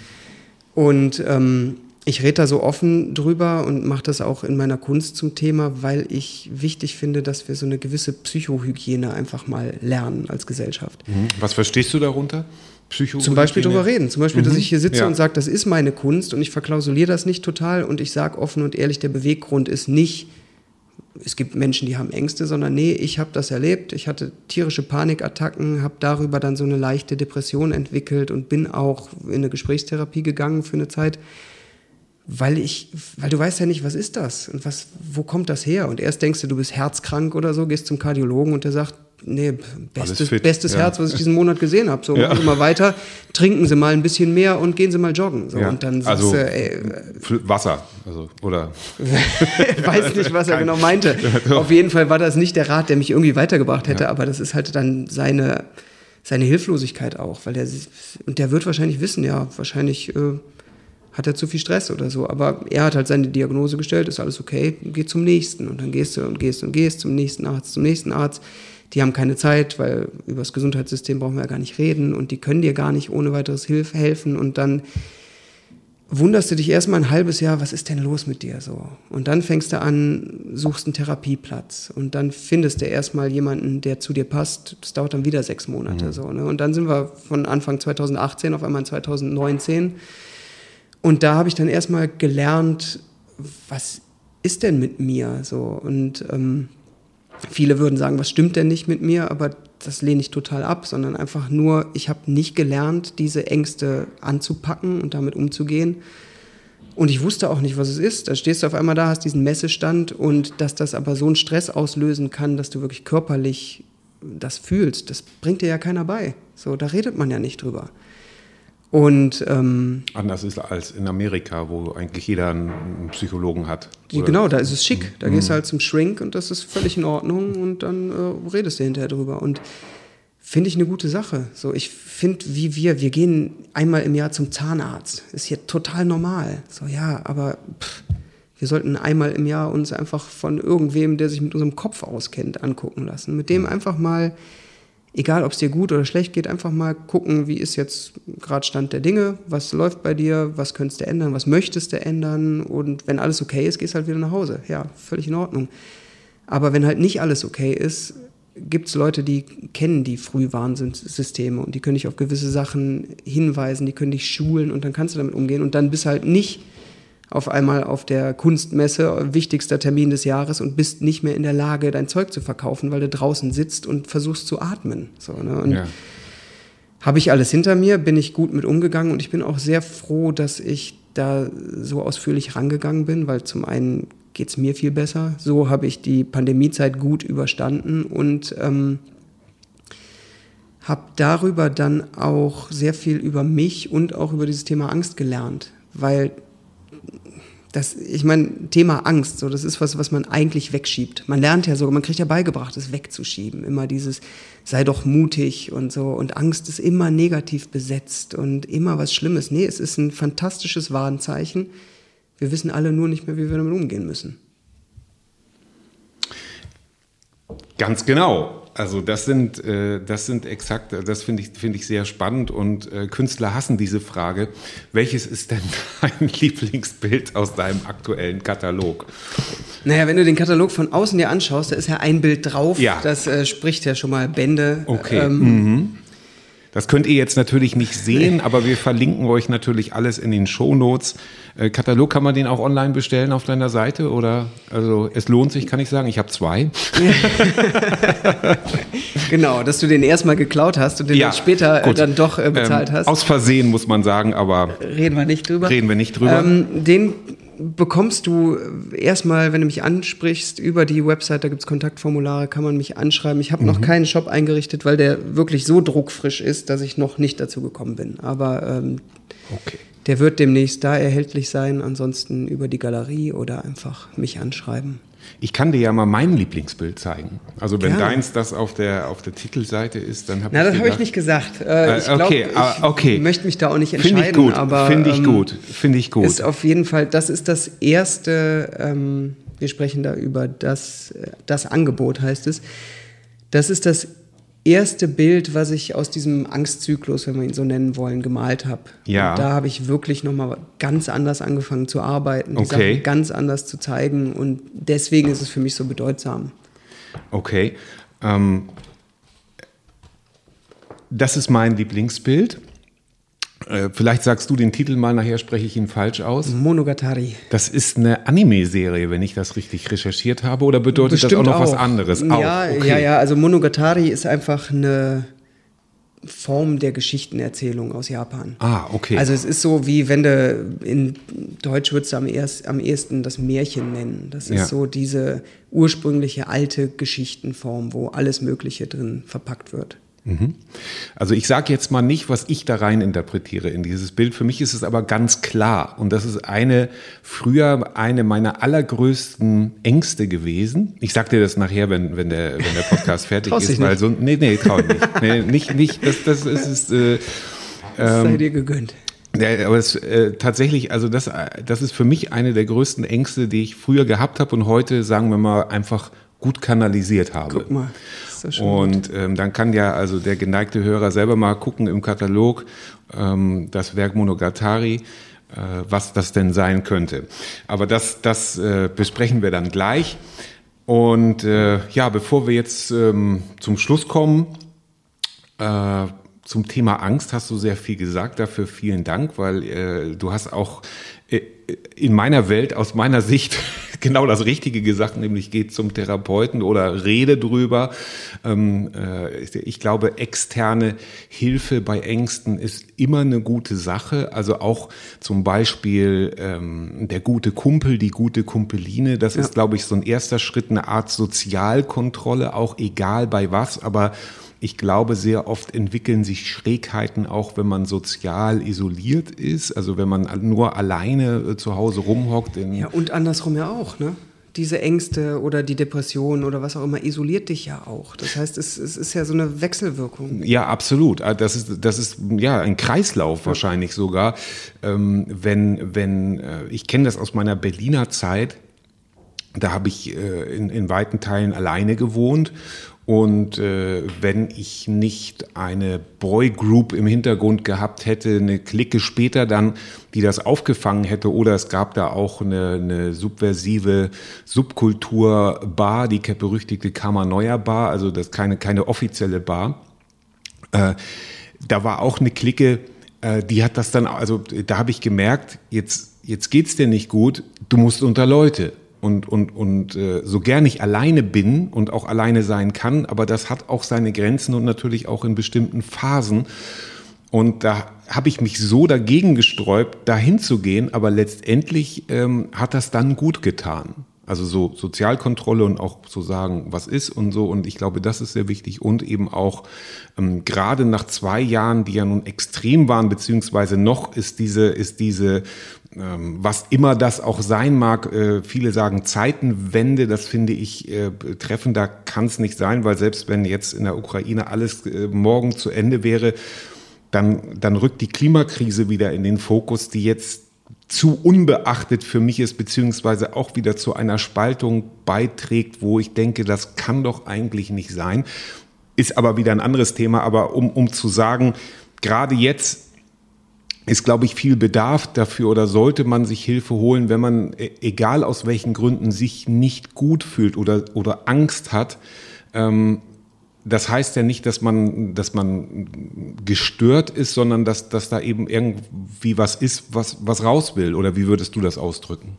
Und ähm, ich rede da so offen drüber und mache das auch in meiner Kunst zum Thema, weil ich wichtig finde, dass wir so eine gewisse Psychohygiene einfach mal lernen als Gesellschaft. Mhm. Was verstehst du darunter? Psychohygiene? Zum Beispiel drüber reden. Zum Beispiel, mhm. dass ich hier sitze ja. und sage, das ist meine Kunst und ich verklausuliere das nicht total und ich sage offen und ehrlich, der Beweggrund ist nicht, es gibt Menschen, die haben Ängste, sondern nee, ich habe das erlebt. Ich hatte tierische Panikattacken, habe darüber dann so eine leichte Depression entwickelt und bin auch in eine Gesprächstherapie gegangen für eine Zeit, weil ich, weil du weißt ja nicht, was ist das und was, wo kommt das her? Und erst denkst du, du bist herzkrank oder so, gehst zum Kardiologen und der sagt, nee, bestes, bestes ja. Herz, was ich diesen Monat gesehen habe. So, ja. machen Sie mal weiter, trinken Sie mal ein bisschen mehr und gehen Sie mal joggen. So, ja. Und dann also, du, ey, Wasser, also, oder? weiß nicht, was er genau meinte. Auf jeden Fall war das nicht der Rat, der mich irgendwie weitergebracht hätte, aber das ist halt dann seine, seine Hilflosigkeit auch, weil der, und der wird wahrscheinlich wissen, ja, wahrscheinlich, äh, hat er zu viel Stress oder so. Aber er hat halt seine Diagnose gestellt, ist alles okay, geh zum nächsten. Und dann gehst du und gehst und gehst zum nächsten Arzt, zum nächsten Arzt die haben keine Zeit, weil über das Gesundheitssystem brauchen wir ja gar nicht reden und die können dir gar nicht ohne weiteres Hilfe helfen und dann wunderst du dich erstmal ein halbes Jahr, was ist denn los mit dir so? Und dann fängst du an, suchst einen Therapieplatz und dann findest du erstmal jemanden, der zu dir passt. Das dauert dann wieder sechs Monate so. Ne? Und dann sind wir von Anfang 2018 auf einmal in 2019. Und da habe ich dann erstmal gelernt, was ist denn mit mir so? Und ähm, viele würden sagen, was stimmt denn nicht mit mir? Aber das lehne ich total ab, sondern einfach nur, ich habe nicht gelernt, diese Ängste anzupacken und damit umzugehen. Und ich wusste auch nicht, was es ist. Da stehst du auf einmal da, hast diesen Messestand und dass das aber so einen Stress auslösen kann, dass du wirklich körperlich das fühlst, das bringt dir ja keiner bei. So, da redet man ja nicht drüber. Und ähm, Anders ist als in Amerika, wo eigentlich jeder einen Psychologen hat. Oder- genau, da ist es schick. Da gehst du halt zum Shrink und das ist völlig in Ordnung und dann äh, redest du hinterher drüber. Und finde ich eine gute Sache. So, ich finde, wie wir, wir gehen einmal im Jahr zum Zahnarzt. Ist hier total normal. So, ja, aber pff, wir sollten einmal im Jahr uns einfach von irgendwem, der sich mit unserem Kopf auskennt, angucken lassen. Mit dem einfach mal, egal ob es dir gut oder schlecht geht, einfach mal gucken, wie ist jetzt gerade Stand der Dinge, was läuft bei dir, was könntest du ändern, was möchtest du ändern und wenn alles okay ist, gehst halt wieder nach Hause. Ja, völlig in Ordnung. Aber wenn halt nicht alles okay ist, gibt es Leute, die kennen die Frühwarnsysteme und die können dich auf gewisse Sachen hinweisen, die können dich schulen und dann kannst du damit umgehen und dann bist halt nicht auf einmal auf der Kunstmesse, wichtigster Termin des Jahres und bist nicht mehr in der Lage, dein Zeug zu verkaufen, weil du draußen sitzt und versuchst zu atmen. So, ne? Und Ja. habe ich alles hinter mir, bin ich gut mit umgegangen und ich bin auch sehr froh, dass ich da so ausführlich rangegangen bin, weil zum einen geht es mir viel besser. So habe ich die Pandemiezeit gut überstanden und ähm, habe darüber dann auch sehr viel über mich und auch über dieses Thema Angst gelernt, weil das, ich meine, Thema Angst, so, das ist was, was man eigentlich wegschiebt. Man lernt ja sogar, man kriegt ja beigebracht, es wegzuschieben. Immer dieses, sei doch mutig und so. Und Angst ist immer negativ besetzt und immer was Schlimmes. Nee, es ist ein fantastisches Warnzeichen. Wir wissen alle nur nicht mehr, wie wir damit umgehen müssen. Ganz genau. Also das sind, äh, das sind exakt, das finde ich, finde ich sehr spannend und äh, Künstler hassen diese Frage. Welches ist denn dein Lieblingsbild aus deinem aktuellen Katalog? Naja, wenn du den Katalog von außen dir anschaust, da ist ja ein Bild drauf. Ja. Das äh, spricht ja schon mal Bände. Okay. Ähm, mhm. Das könnt ihr jetzt natürlich nicht sehen, aber wir verlinken euch natürlich alles in den Shownotes. Äh, Katalog kann man den auch online bestellen auf deiner Seite oder also es lohnt sich, kann ich sagen. Ich habe zwei. Genau, dass du den erstmal geklaut hast und den dann später äh, gut. dann doch äh, bezahlt Ähm, hast. Aus Versehen muss man sagen, aber Reden wir nicht drüber. reden wir nicht drüber. Ähm, den bekommst du erstmal, wenn du mich ansprichst, über die Website, da gibt es Kontaktformulare, kann man mich anschreiben. Ich habe Mhm. noch keinen Shop eingerichtet, weil der wirklich so druckfrisch ist, dass ich noch nicht dazu gekommen bin. Aber ähm, okay. der wird demnächst da erhältlich sein, ansonsten über die Galerie oder einfach mich anschreiben. Ich kann dir ja mal mein Lieblingsbild zeigen. Also wenn Gerne. deins das auf der, auf der Titelseite ist, dann habe Na, ich das habe ich nicht gesagt. Äh, Äh, ich glaube, okay, ah, ich okay. möchte mich da auch nicht Finde entscheiden. ich gut, aber finde ich ähm, gut, finde ich gut. Ist auf jeden Fall, das ist das erste, ähm, wir sprechen da über das, äh, das Angebot, heißt es. Das ist das erste Bild, was ich aus diesem Angstzyklus, wenn wir ihn so nennen wollen, gemalt habe. Ja. Und da habe ich wirklich nochmal ganz anders angefangen zu arbeiten, die Okay. Sachen ganz anders zu zeigen und deswegen ist es für mich so bedeutsam. Okay. Ähm, das ist mein Lieblingsbild. Äh, vielleicht sagst du den Titel mal, nachher spreche ich ihn falsch aus. Monogatari. Das ist eine Anime-Serie, wenn ich das richtig recherchiert habe, oder bedeutet das auch noch was anderes? Auch, Ja, okay. ja, ja. Also Monogatari ist einfach eine Form der Geschichtenerzählung aus Japan. Ah, okay. Also es ist so, wie wenn du in Deutsch würdest du am, erst, am ehesten das Märchen nennen. Das ist Ja. so diese ursprüngliche alte Geschichtenform, wo alles Mögliche drin verpackt wird. Also ich sage jetzt mal nicht, was ich da rein interpretiere in dieses Bild. Für mich ist es aber ganz klar. Und das ist eine, früher eine meiner allergrößten Ängste gewesen. Ich sag dir das nachher, wenn, wenn, der, wenn der Podcast fertig ist. dich Weil nicht? so, nee, nee, trau ich nicht. Nee, nicht, nicht, das, das ist, ist äh, Das Ähm, sei dir gegönnt. ja, aber es, äh, tatsächlich, also das, das ist für mich eine der größten Ängste, die ich früher gehabt habe und heute, sagen wir mal, einfach gut kanalisiert habe. Guck mal. Und ähm, dann kann ja also der geneigte Hörer selber mal gucken im Katalog, ähm, das Werk Monogatari. äh, was das denn sein könnte. Aber das, das äh, besprechen wir dann gleich. Und äh, ja, bevor wir jetzt ähm, zum Schluss kommen, äh, zum Thema Angst hast du sehr viel gesagt. Dafür vielen Dank, weil äh, du hast auch in meiner Welt, aus meiner Sicht, genau das Richtige gesagt, nämlich geht zum Therapeuten oder rede drüber. Ähm, äh, ich glaube, externe Hilfe bei Ängsten ist immer eine gute Sache. Also auch zum Beispiel ähm, der gute Kumpel, die gute Kumpeline, das ja. ist, glaube ich, so ein erster Schritt, eine Art Sozialkontrolle, auch egal bei was, aber ich glaube, sehr oft entwickeln sich Schrägheiten auch, wenn man sozial isoliert ist, also wenn man nur alleine äh, zu Hause rumhockt. ja, und andersrum ja auch, ne? Diese Ängste oder die Depression oder was auch immer isoliert dich ja auch. Das heißt, es, es ist ja so eine Wechselwirkung. Ja, absolut. Ah, das ist, das ist ja ein Kreislauf wahrscheinlich sogar. Ähm, wenn, wenn, äh, ich kenne das aus meiner Berliner Zeit, da habe ich äh, in, in weiten Teilen alleine gewohnt und äh, wenn ich nicht eine Boygroup im Hintergrund gehabt hätte, eine Clique später dann, die das aufgefangen hätte, oder es gab da auch eine, eine subversive Subkultur-Bar, die berüchtigte Kammer Bar, also das keine, keine offizielle Bar. Äh, da war auch eine Clique, äh, die hat das dann, also da habe ich gemerkt, jetzt, jetzt geht's dir nicht gut, du musst unter Leute und, und, und äh, so gern ich alleine bin und auch alleine sein kann, aber das hat auch seine Grenzen und natürlich auch in bestimmten Phasen. Und da habe ich mich so dagegen gesträubt, dahin zu gehen, aber letztendlich ähm, hat das dann gut getan. Also so Sozialkontrolle und auch so sagen, was ist und so. Und ich glaube, das ist sehr wichtig. Und eben auch ähm, gerade nach zwei Jahren, die ja nun extrem waren, beziehungsweise noch ist diese, ist diese was immer das auch sein mag, äh, viele sagen Zeitenwende, das finde ich äh, treffender kann es nicht sein, weil selbst wenn jetzt in der Ukraine alles äh, morgen zu Ende wäre, dann, dann rückt die Klimakrise wieder in den Fokus, die jetzt zu unbeachtet für mich ist, beziehungsweise auch wieder zu einer Spaltung beiträgt, wo ich denke, das kann doch eigentlich nicht sein. Ist aber wieder ein anderes Thema, aber um, um zu sagen, gerade jetzt ist, glaube ich, viel Bedarf dafür oder sollte man sich Hilfe holen, wenn man, e, egal aus welchen Gründen, sich nicht gut fühlt oder, oder Angst hat. Ähm, das heißt ja nicht, dass man, dass man gestört ist, sondern dass, dass da eben irgendwie was ist, was, was raus will. Oder wie würdest du das ausdrücken?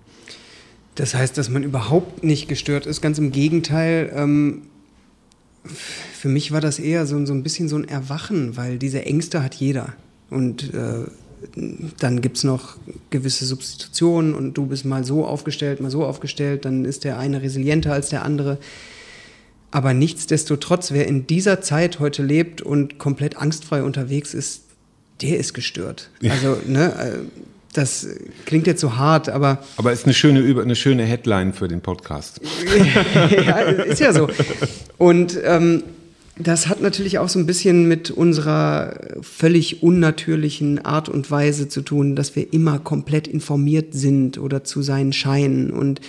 Das heißt, dass man überhaupt nicht gestört ist. Ganz im Gegenteil. Ähm, für mich war das eher so, so ein bisschen so ein Erwachen, weil diese Ängste hat jeder. Und äh, dann gibt es noch gewisse Substitutionen und du bist mal so aufgestellt, mal so aufgestellt, dann ist der eine resilienter als der andere. Aber nichtsdestotrotz, wer in dieser Zeit heute lebt und komplett angstfrei unterwegs ist, der ist gestört. Also, ne, äh, das klingt jetzt so hart, aber. Aber ist eine schöne, eine schöne Headline für den Podcast. ja, ist ja so. Und ähm, das hat natürlich auch so ein bisschen mit unserer völlig unnatürlichen Art und Weise zu tun, dass wir immer komplett informiert sind oder zu sein scheinen und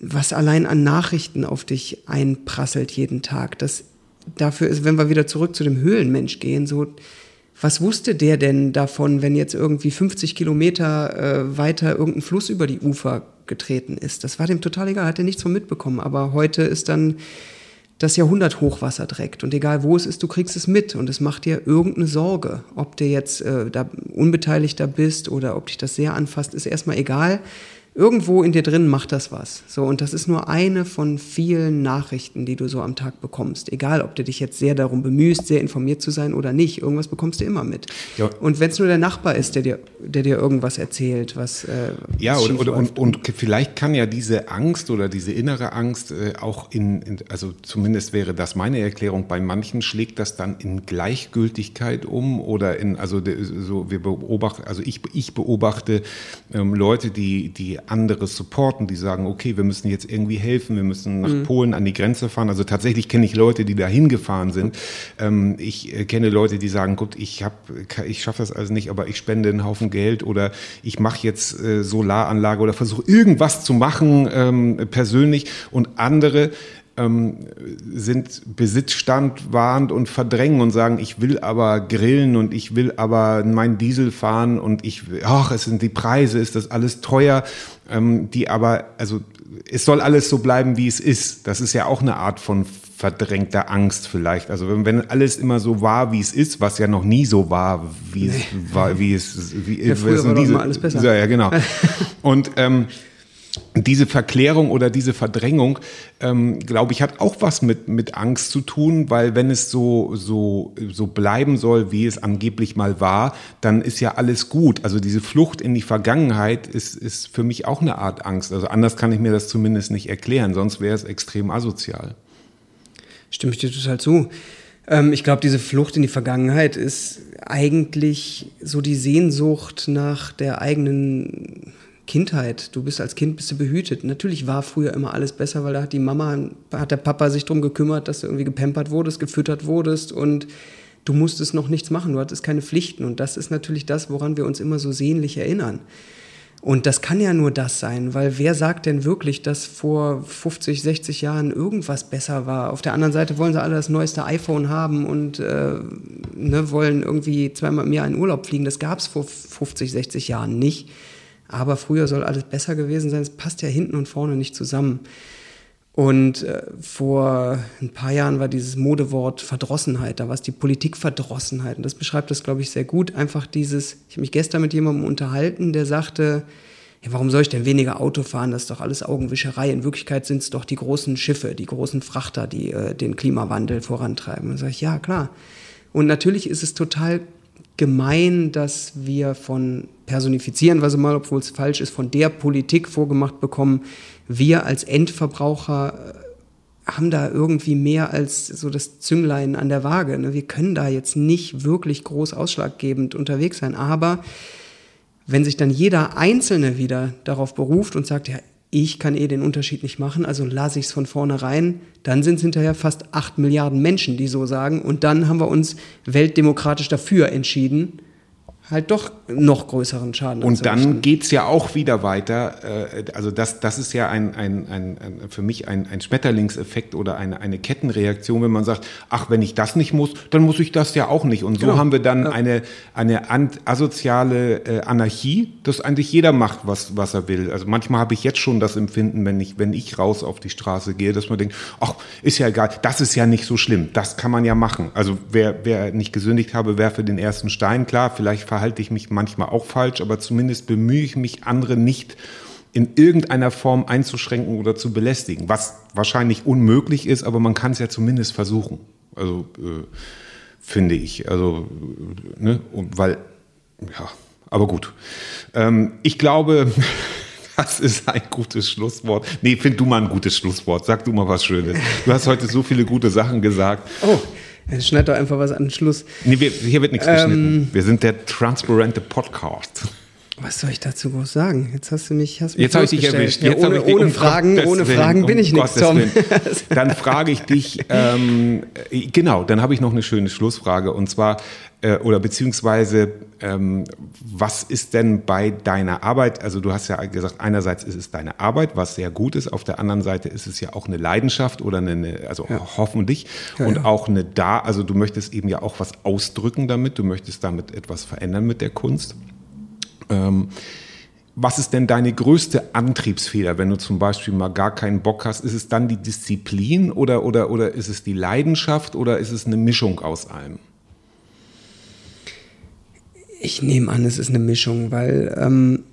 was allein an Nachrichten auf dich einprasselt jeden Tag. Das dafür ist, wenn wir wieder zurück zu dem Höhlenmensch gehen, so was wusste der denn davon, wenn jetzt irgendwie 50 Kilometer äh, weiter irgendein Fluss über die Ufer getreten ist? Das war dem total egal, hat er nichts von mitbekommen. Aber heute ist dann das Jahrhundert Hochwasser trägt. Und egal wo es ist, du kriegst es mit und es macht dir irgendeine Sorge. Ob du jetzt äh, da unbeteiligter bist oder ob dich das sehr anfasst, ist erstmal egal irgendwo in dir drin macht das was. So, und das ist nur eine von vielen Nachrichten, die du so am Tag bekommst. Egal, ob du dich jetzt sehr darum bemühst, sehr informiert zu sein oder nicht. Irgendwas bekommst du immer mit. Ja. Und wenn es nur der Nachbar ist, der dir, der dir irgendwas erzählt, was. Äh, ja, und, und, und, und, vielleicht kann ja diese Angst oder diese innere Angst äh, auch in, in, also zumindest wäre das meine Erklärung, bei manchen schlägt das dann in Gleichgültigkeit um oder in, also so, wir beobachten, also ich, ich beobachte ähm, Leute, die, die andere supporten, die sagen, okay, wir müssen jetzt irgendwie helfen, wir müssen nach mhm. Polen an die Grenze fahren. Also tatsächlich kenne ich Leute, die da hingefahren sind. Ähm, ich äh, kenne Leute, die sagen, gut, ich habe, ich schaffe das also nicht, aber ich spende einen Haufen Geld oder ich mache jetzt äh, Solaranlage oder versuche irgendwas zu machen ähm, persönlich. Und andere ähm, sind besitzstandwahrend und verdrängen und sagen, ich will aber grillen und ich will aber meinen Diesel fahren und ich, ach, es sind die Preise, ist das alles teuer, ähm, die aber, also es soll alles so bleiben, wie es ist. Das ist ja auch eine Art von verdrängter Angst vielleicht. Also wenn, wenn alles immer so war, wie es ist, was ja noch nie so war, wie es war, wie es, wie, Ja, früher es war diese, alles besser. Ja, ja, genau. Und ähm, diese Verklärung oder diese Verdrängung, ähm, glaube ich, hat auch was mit, mit Angst zu tun, weil wenn es so, so, so bleiben soll, wie es angeblich mal war, dann ist ja alles gut. Also diese Flucht in die Vergangenheit ist, ist für mich auch eine Art Angst. Also anders kann ich mir das zumindest nicht erklären, sonst wäre es extrem asozial. Stimme ich dir total zu. Ähm, ich glaube, diese Flucht in die Vergangenheit ist eigentlich so die Sehnsucht nach der eigenen Kindheit. Du bist als Kind bist du behütet. Natürlich war früher immer alles besser, weil da hat die Mama, hat der Papa sich drum gekümmert, dass du irgendwie gepampert wurdest, gefüttert wurdest und du musstest noch nichts machen. Du hattest keine Pflichten und das ist natürlich das, woran wir uns immer so sehnlich erinnern. Und das kann ja nur das sein, weil wer sagt denn wirklich, dass vor 50, 60 Jahren irgendwas besser war? Auf der anderen Seite wollen sie alle das neueste iPhone haben und äh, ne, wollen irgendwie zweimal im Jahr in Urlaub fliegen. Das gab es vor 50, 60 Jahren nicht. Aber früher soll alles besser gewesen sein. Es passt ja hinten und vorne nicht zusammen. Und äh, vor ein paar Jahren war dieses Modewort Verdrossenheit, da war es die Politikverdrossenheit. Und das beschreibt das, glaube ich, sehr gut. Einfach dieses, ich habe mich gestern mit jemandem unterhalten, der sagte, ja, warum soll ich denn weniger Auto fahren? Das ist doch alles Augenwischerei. In Wirklichkeit sind es doch die großen Schiffe, die großen Frachter, die äh, den Klimawandel vorantreiben. Und sage ich, ja, klar. Und natürlich ist es total gemein, dass wir von personifizieren, was mal, obwohl es falsch ist, von der Politik vorgemacht bekommen, wir als Endverbraucher äh, haben da irgendwie mehr als so das Zünglein an der Waage. Ne? Wir können da jetzt nicht wirklich groß ausschlaggebend unterwegs sein. Aber wenn sich dann jeder Einzelne wieder darauf beruft und sagt, ja, ich kann eh den Unterschied nicht machen, also lasse ich es von vornherein, dann sind es hinterher fast acht Milliarden Menschen, die so sagen. Und dann haben wir uns weltdemokratisch dafür entschieden, halt doch noch größeren Schaden Und dann anzurichten. geht's ja auch wieder weiter. äh, Also das, das ist ja ein, ein, ein, ein, für mich ein, ein Schmetterlingseffekt oder eine, eine Kettenreaktion, wenn man sagt, ach, wenn ich das nicht muss, dann muss ich das ja auch nicht. Und so Genau. haben wir dann eine, eine ant- asoziale äh, Anarchie, dass eigentlich jeder macht, was, was er will. Also manchmal habe ich jetzt schon das Empfinden, wenn ich, wenn ich raus auf die Straße gehe, dass man denkt, ach, ist ja egal, das ist ja nicht so schlimm, das kann man ja machen. Also wer, wer nicht gesündigt habe, werfe den ersten Stein. Klar, vielleicht verhalte ich mich manchmal auch falsch, aber zumindest bemühe ich mich, andere nicht in irgendeiner Form einzuschränken oder zu belästigen, was wahrscheinlich unmöglich ist, aber man kann es ja zumindest versuchen. Also äh, finde ich. Also, äh, ne, und weil, ja, aber gut. Ähm, ich glaube, das ist ein gutes Schlusswort. Nee, find du mal ein gutes Schlusswort. Sag du mal was Schönes. Du hast heute so viele gute Sachen gesagt. Oh, jetzt schneid doch einfach was an den Schluss. Nee, wir, hier wird nichts geschnitten. Wir sind der transparente Podcast. Was soll ich dazu groß sagen? Jetzt hast du mich, hast mich Jetzt habe ich dich erwischt. Ja, ohne ich dich, ohne um Fragen, Gottes ohne Willen, Fragen bin um ich nichts, Tom. Willen. Dann frage ich dich, ähm, äh, genau, dann habe ich noch eine schöne Schlussfrage und zwar, äh, oder beziehungsweise, ähm, was ist denn bei deiner Arbeit, also du hast ja gesagt, einerseits ist es deine Arbeit, was sehr gut ist, auf der anderen Seite ist es ja auch eine Leidenschaft oder eine, also hoffentlich Ja, und ja. auch eine da, also du möchtest eben ja auch was ausdrücken damit, du möchtest damit etwas verändern mit der Kunst. Ähm, was ist denn deine größte Antriebsfeder, wenn du zum Beispiel mal gar keinen Bock hast? Ist es dann die Disziplin oder, oder, oder ist es die Leidenschaft oder ist es eine Mischung aus allem? Ich nehme an, es ist eine Mischung, weil ähm,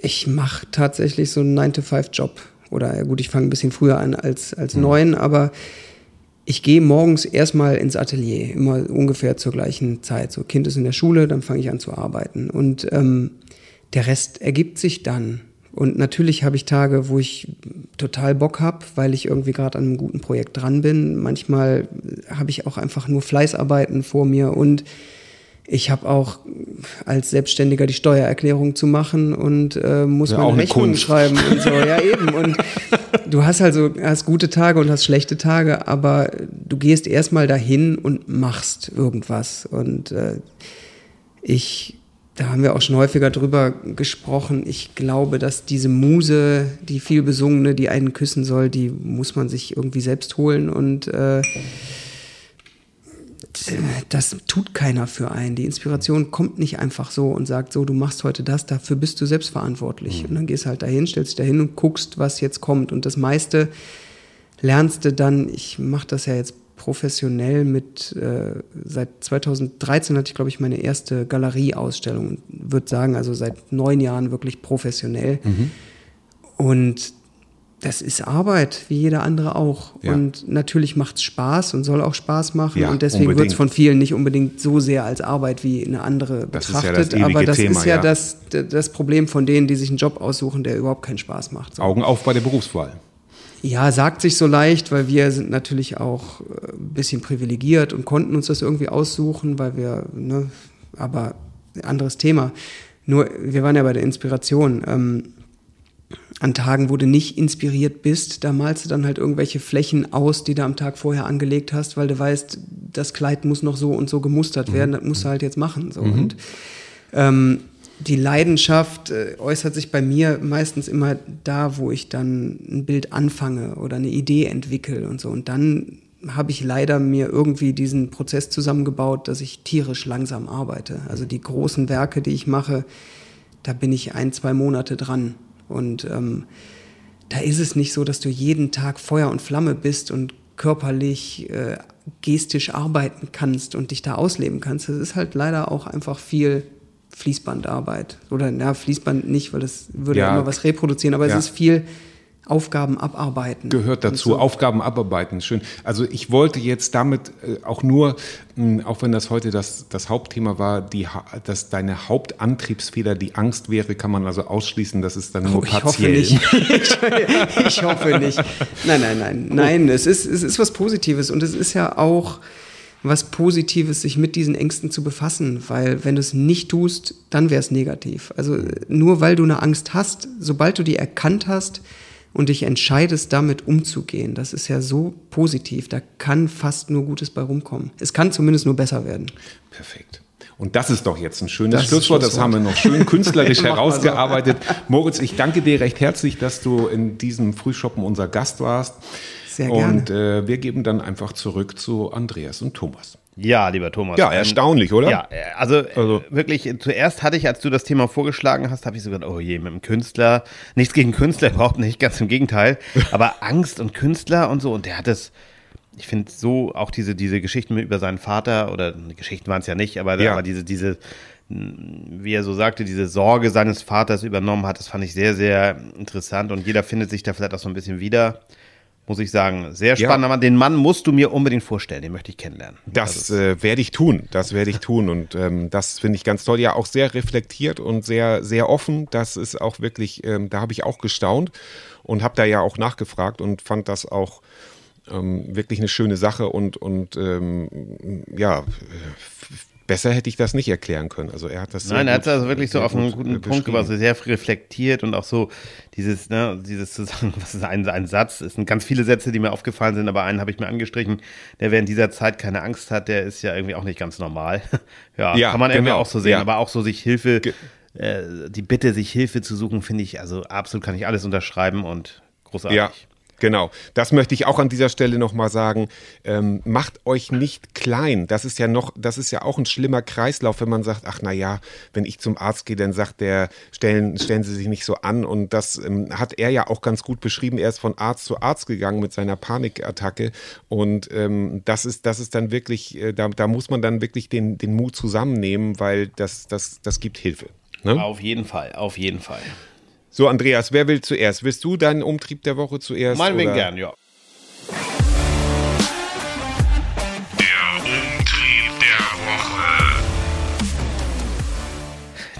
ich mache tatsächlich so einen 9-to-5-Job. Oder ja gut, ich fange ein bisschen früher an als, als neun, aber ich gehe morgens erstmal ins Atelier, immer ungefähr zur gleichen Zeit. So, Kind ist in der Schule, dann fange ich an zu arbeiten. Und ähm, der Rest ergibt sich dann. Und natürlich habe ich Tage, wo ich total Bock habe, weil ich irgendwie gerade an einem guten Projekt dran bin. Manchmal habe ich auch einfach nur Fleißarbeiten vor mir und ich habe auch als Selbstständiger die Steuererklärung zu machen und äh, muss Ja, meine Kunst. schreiben und so. Ja, eben. Und du hast also hast gute Tage und hast schlechte Tage, aber du gehst erstmal dahin und machst irgendwas. Und äh, ich da haben wir auch schon häufiger drüber gesprochen. Ich glaube, dass diese Muse, die viel besungene, die einen küssen soll, die muss man sich irgendwie selbst holen und äh, das tut keiner für einen. Die Inspiration kommt nicht einfach so und sagt so, du machst heute das, dafür bist du selbstverantwortlich. Und dann gehst halt dahin, stellst dich dahin und guckst, was jetzt kommt. Und das meiste lernst du dann, ich mache das ja jetzt professionell mit, äh, seit 2013 hatte ich, glaube ich, meine erste Galerieausstellung. Würde sagen, also seit neun Jahren wirklich professionell. Und das ist Arbeit, wie jeder andere auch. Ja. Und natürlich macht es Spaß und soll auch Spaß machen. Ja, und deswegen wird es von vielen nicht unbedingt so sehr als Arbeit wie eine andere Das ja betrachtet. ewige Aber das Thema, ist ja, ja. Das, das Problem von denen, die sich einen Job aussuchen, der überhaupt keinen Spaß macht. So. Augen auf bei der Berufswahl. Ja, sagt sich so leicht, weil wir sind natürlich auch äh, ein bisschen privilegiert und konnten uns das irgendwie aussuchen, weil wir, ne, aber anderes Thema. Nur, wir waren ja bei der Inspiration. Ähm, an Tagen, wo du nicht inspiriert bist, da malst du dann halt irgendwelche Flächen aus, die du am Tag vorher angelegt hast, weil du weißt, das Kleid muss noch so und so gemustert werden, das musst du halt jetzt machen. So. Und ähm, die Leidenschaft äh, äußert sich bei mir meistens immer da, wo ich dann ein Bild anfange oder eine Idee entwickle und so. Und dann habe ich leider mir irgendwie diesen Prozess zusammengebaut, dass ich tierisch langsam arbeite. Also die großen Werke, die ich mache, da bin ich ein, zwei Monate dran. Und ähm, da ist es nicht so, dass du jeden Tag Feuer und Flamme bist und körperlich, äh, gestisch arbeiten kannst und dich da ausleben kannst. Das ist halt leider auch einfach viel Fließbandarbeit. Oder ja, Fließband nicht, weil das würde ja, Ja. immer was reproduzieren, aber Ja. es ist viel Aufgaben abarbeiten. Gehört dazu, so. Aufgaben abarbeiten, schön. Also ich wollte jetzt damit äh, auch nur, mh, auch wenn das heute das, das Hauptthema war, die, dass deine Hauptantriebsfeder die Angst wäre, kann man also ausschließen, das ist dann nur Oh, ich hoffe partiell. nicht. ich hoffe nicht. Nein, nein, nein. Nein, es ist, es ist was Positives und es ist ja auch was Positives, sich mit diesen Ängsten zu befassen, weil wenn du es nicht tust, dann wäre es negativ. Also nur weil du eine Angst hast, sobald du die erkannt hast und dich entscheidest, damit umzugehen, das ist ja so positiv, da kann fast nur Gutes bei rumkommen. Es kann zumindest nur besser werden. Perfekt. Und das ist doch jetzt ein schönes Das Schlusswort. Das haben wir noch schön künstlerisch herausgearbeitet. Moritz, ich danke dir recht herzlich, dass du in diesem Frühshoppen unser Gast warst. Sehr gerne. Und äh, wir geben dann einfach zurück zu Andreas und Thomas. Ja, lieber Thomas. Ja, erstaunlich, oder? Ja, äh, also, Also- äh, wirklich, äh, zuerst hatte ich, als du das Thema vorgeschlagen hast, habe ich so gedacht, oh je, mit dem Künstler, nichts gegen Künstler, überhaupt nicht, ganz im Gegenteil, aber Angst und Künstler und so, und der hat das, ich finde so, auch diese, diese Geschichten über seinen Vater, oder Geschichten waren es ja nicht, aber, Ja. aber diese, diese, wie er so sagte, diese Sorge seines Vaters übernommen hat, das fand ich sehr, sehr interessant und jeder findet sich da vielleicht auch so ein bisschen wieder. Muss ich sagen, sehr Ja. spannend. Aber den Mann musst du mir unbedingt vorstellen, den möchte ich kennenlernen. Das äh, werde ich tun. Das werde ich tun. Und ähm, das finde ich ganz toll. Ja, auch sehr reflektiert und sehr, sehr offen. Das ist auch wirklich, ähm, da habe ich auch gestaunt und habe da ja auch nachgefragt und fand das auch ähm, wirklich eine schöne Sache und, und ähm, ja, f- besser hätte ich das nicht erklären können. Also er hat das Nein, er hat es also wirklich so auf einen gut, guten äh, Punkt gebracht, so sehr reflektiert und auch so dieses, ne, dieses zu sagen, was ist ein, ein Satz? Es sind ganz viele Sätze, die mir aufgefallen sind, aber einen habe ich mir angestrichen, der während dieser Zeit keine Angst hat, der ist ja irgendwie auch nicht ganz normal. ja, Ja, kann man irgendwie genau, auch so sehen, ja. aber auch so sich Hilfe, äh, die Bitte, sich Hilfe zu suchen, finde ich, also absolut kann ich alles unterschreiben und großartig. Ja. Genau, das möchte ich auch an dieser Stelle nochmal sagen. Ähm, macht euch nicht klein. Das ist ja noch, das ist ja auch ein schlimmer Kreislauf, wenn man sagt, ach na ja, wenn ich zum Arzt gehe, dann sagt der, stellen, stellen Sie sich nicht so an. Und das ähm, hat er ja auch ganz gut beschrieben. Er ist von Arzt zu Arzt gegangen mit seiner Panikattacke. Und ähm, das ist, das ist dann wirklich, äh, da, da muss man dann wirklich den, den Mut zusammennehmen, weil das, das, das gibt Hilfe. Ne? Auf jeden Fall, auf jeden Fall. So, Andreas, wer will zuerst? Willst du deinen Umtrieb der Woche zuerst? Meinetwegen gern, ja.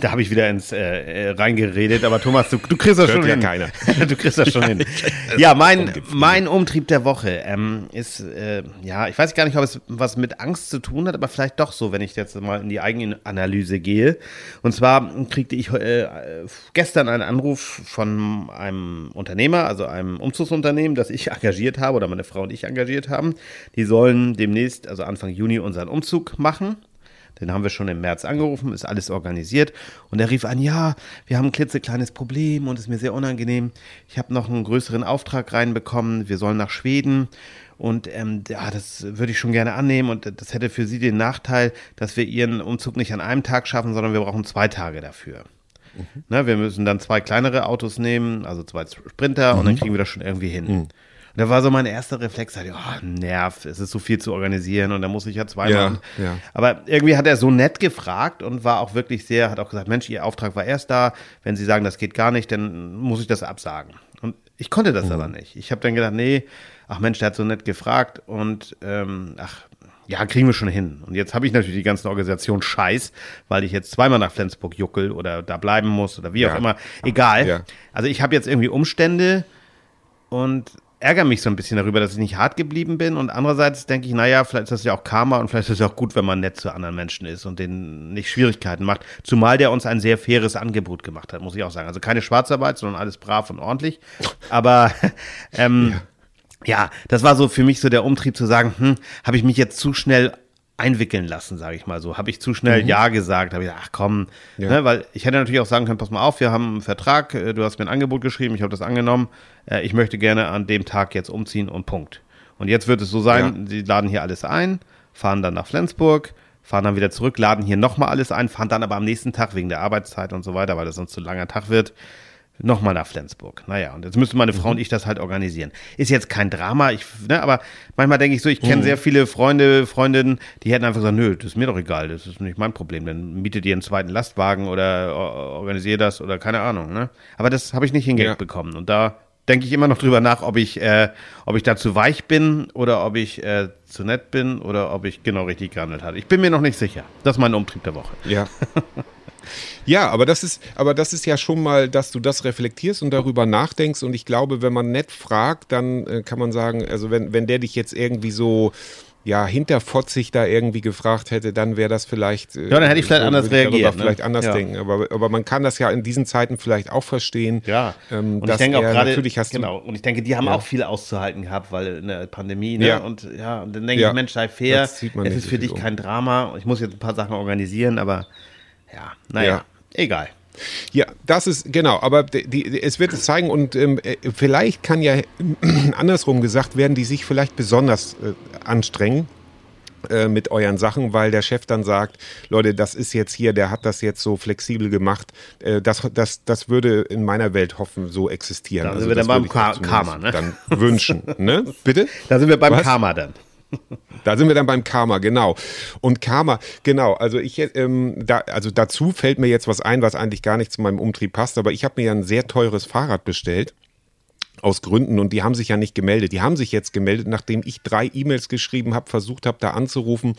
Da habe ich wieder ins äh, äh, reingeredet, aber Thomas, du, du kriegst das Hört schon ja hin. keiner. du kriegst das schon hin. Ja, mein, mein Umtrieb der Woche ähm, ist, äh, ja, ich weiß gar nicht, ob es was mit Angst zu tun hat, aber vielleicht doch so, wenn ich jetzt mal in die Eigenanalyse gehe. Und zwar kriegte ich äh, gestern einen Anruf von einem Unternehmer, also einem Umzugsunternehmen, das ich engagiert habe oder meine Frau und ich engagiert haben. Die sollen demnächst, also Anfang Juni, unseren Umzug machen. Den haben wir schon im März angerufen, ist alles organisiert. Und er rief an, ja, wir haben ein klitzekleines Problem und es ist mir sehr unangenehm. Ich habe noch einen größeren Auftrag reinbekommen. Wir sollen nach Schweden. Und ähm, ja, das würde ich schon gerne annehmen. Und das hätte für Sie den Nachteil, dass wir Ihren Umzug nicht an einem Tag schaffen, sondern wir brauchen zwei Tage dafür. Mhm. Ne, wir müssen dann zwei kleinere Autos nehmen, also zwei Sprinter, mhm. und dann kriegen wir das schon irgendwie hin. Mhm. Da war so mein erster Reflex, halt, oh, Nerv, es ist so viel zu organisieren und da muss ich ja zweimal. Ja, ja. Aber irgendwie hat er so nett gefragt und war auch wirklich sehr, hat auch gesagt, Mensch, Ihr Auftrag war erst da. Wenn Sie sagen, das geht gar nicht, dann muss ich das absagen. Und ich konnte das mhm. aber nicht. Ich habe dann gedacht, nee, ach Mensch, der hat so nett gefragt und ähm, ach, ja, kriegen wir schon hin. Und jetzt habe ich natürlich die ganze Organisation scheiß, weil ich jetzt zweimal nach Flensburg juckel oder da bleiben muss oder wie ja. auch immer. Egal. Ja. Also ich habe jetzt irgendwie Umstände und ärgere mich so ein bisschen darüber, dass ich nicht hart geblieben bin. Und andererseits denke ich, naja, vielleicht ist das ja auch Karma und vielleicht ist es ja auch gut, wenn man nett zu anderen Menschen ist und denen nicht Schwierigkeiten macht. Zumal der uns ein sehr faires Angebot gemacht hat, muss ich auch sagen. Also keine Schwarzarbeit, sondern alles brav und ordentlich. Aber ähm, ja ja, das war so für mich so der Umtrieb zu sagen, hm, habe ich mich jetzt zu schnell einwickeln lassen, sage ich mal so. Habe ich zu schnell mhm. Ja gesagt, habe ich gesagt, ach komm, ja. ne, weil ich hätte natürlich auch sagen können, pass mal auf, wir haben einen Vertrag, äh, du hast mir ein Angebot geschrieben, ich habe das angenommen, äh, ich möchte gerne an dem Tag jetzt umziehen und Punkt. Und jetzt wird es so sein, ja. sie laden hier alles ein, fahren dann nach Flensburg, fahren dann wieder zurück, laden hier nochmal alles ein, fahren dann aber am nächsten Tag wegen der Arbeitszeit und so weiter, weil das sonst zu langer Tag wird, nochmal nach Flensburg. Naja, und jetzt müsste meine Frau mhm. und ich das halt organisieren. Ist jetzt kein Drama, ich, ne, aber manchmal denke ich so, ich kenne mhm. sehr viele Freunde, Freundinnen, die hätten einfach gesagt, nö, das ist mir doch egal, das ist nicht mein Problem. Dann mietet ihr einen zweiten Lastwagen oder organisiert das oder keine Ahnung. Ne? Aber das habe ich nicht hingekriegt ja. bekommen. Und da denke ich immer noch drüber nach, ob ich, äh, ob ich da zu weich bin oder ob ich äh, zu nett bin oder ob ich genau richtig gehandelt habe. Ich bin mir noch nicht sicher. Das ist mein Umtrieb der Woche. Ja. Ja, aber das ist, aber das ist ja schon mal, dass du das reflektierst und darüber nachdenkst. Und ich glaube, wenn man nett fragt, dann äh, kann man sagen, also wenn, wenn der dich jetzt irgendwie so ja, hinterfotzig da irgendwie gefragt hätte, dann wäre das vielleicht. Äh, ja, dann hätte ich vielleicht so, anders reagiert. Ne? Vielleicht anders ja. denken. Aber, aber man kann das ja in diesen Zeiten vielleicht auch verstehen. Ja. Ähm, und ich denke auch gerade. Genau. Und ich denke, die haben ja. auch viel auszuhalten gehabt, weil in der Pandemie. Ne? Ja. Und ja, und dann denke ich, Mensch, sei fair. Es ist für dich um. kein Drama. Ich muss jetzt ein paar Sachen organisieren, aber ja, naja, egal. Ja, das ist genau, aber die, die, es wird es zeigen und ähm, äh, vielleicht kann ja andersrum gesagt werden, die sich vielleicht besonders äh, anstrengen äh, mit euren Sachen, weil der Chef dann sagt, Leute, das ist jetzt hier, der hat das jetzt so flexibel gemacht. Äh, das, das, das würde in meiner Welt hoffen so existieren. Da sind also, wir dann beim Karma, ne? Dann wünschen, ne? Bitte? Da sind wir beim Was? Karma dann. Da sind wir dann beim Karma, genau. Und Karma, genau. Also ich, ähm, da, also dazu fällt mir jetzt was ein, was eigentlich gar nicht zu meinem Umtrieb passt. Aber ich habe mir ja ein sehr teures Fahrrad bestellt aus Gründen und die haben sich ja nicht gemeldet. Die haben sich jetzt gemeldet, nachdem ich drei E-Mails geschrieben habe, versucht habe, da anzurufen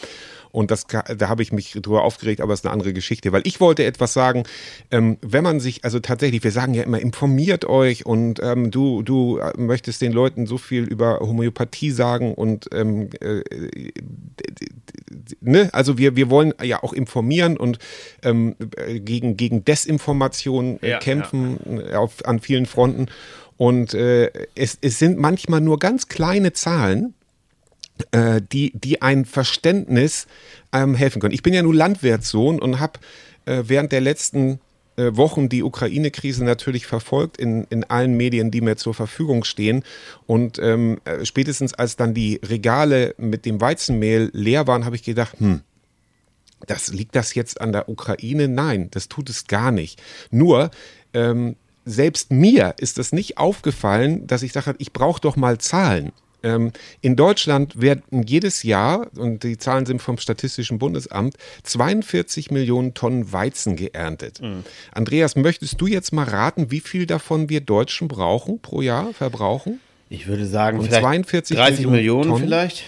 und das, da habe ich mich drüber aufgeregt, aber es ist eine andere Geschichte, weil ich wollte etwas sagen, ähm, wenn man sich, also tatsächlich, wir sagen ja immer, informiert euch und ähm, du, du äh, möchtest den Leuten so viel über Homöopathie sagen und ähm, äh, ne, also wir, wir wollen ja auch informieren und ähm, gegen, gegen Desinformation äh, ja, kämpfen ja. Auf, an vielen Fronten. Und äh, es, es sind manchmal nur ganz kleine Zahlen, äh, die, die ein Verständnis ähm, helfen können. Ich bin ja nur Landwirtssohn und habe äh, während der letzten äh, Wochen die Ukraine-Krise natürlich verfolgt in, in allen Medien, die mir zur Verfügung stehen. Und ähm, äh, spätestens als dann die Regale mit dem Weizenmehl leer waren, habe ich gedacht, hm, das liegt das jetzt an der Ukraine? Nein, das tut es gar nicht. Nur ähm, selbst mir ist es nicht aufgefallen, dass ich dachte, ich brauche doch mal Zahlen. Ähm, in Deutschland werden jedes Jahr, und die Zahlen sind vom Statistischen Bundesamt, 42 Millionen Tonnen Weizen geerntet. Mhm. Andreas, möchtest du jetzt mal raten, wie viel davon wir Deutschen brauchen pro Jahr, verbrauchen? Ich würde sagen, und 42 30 Millionen, Millionen Tonnen. vielleicht?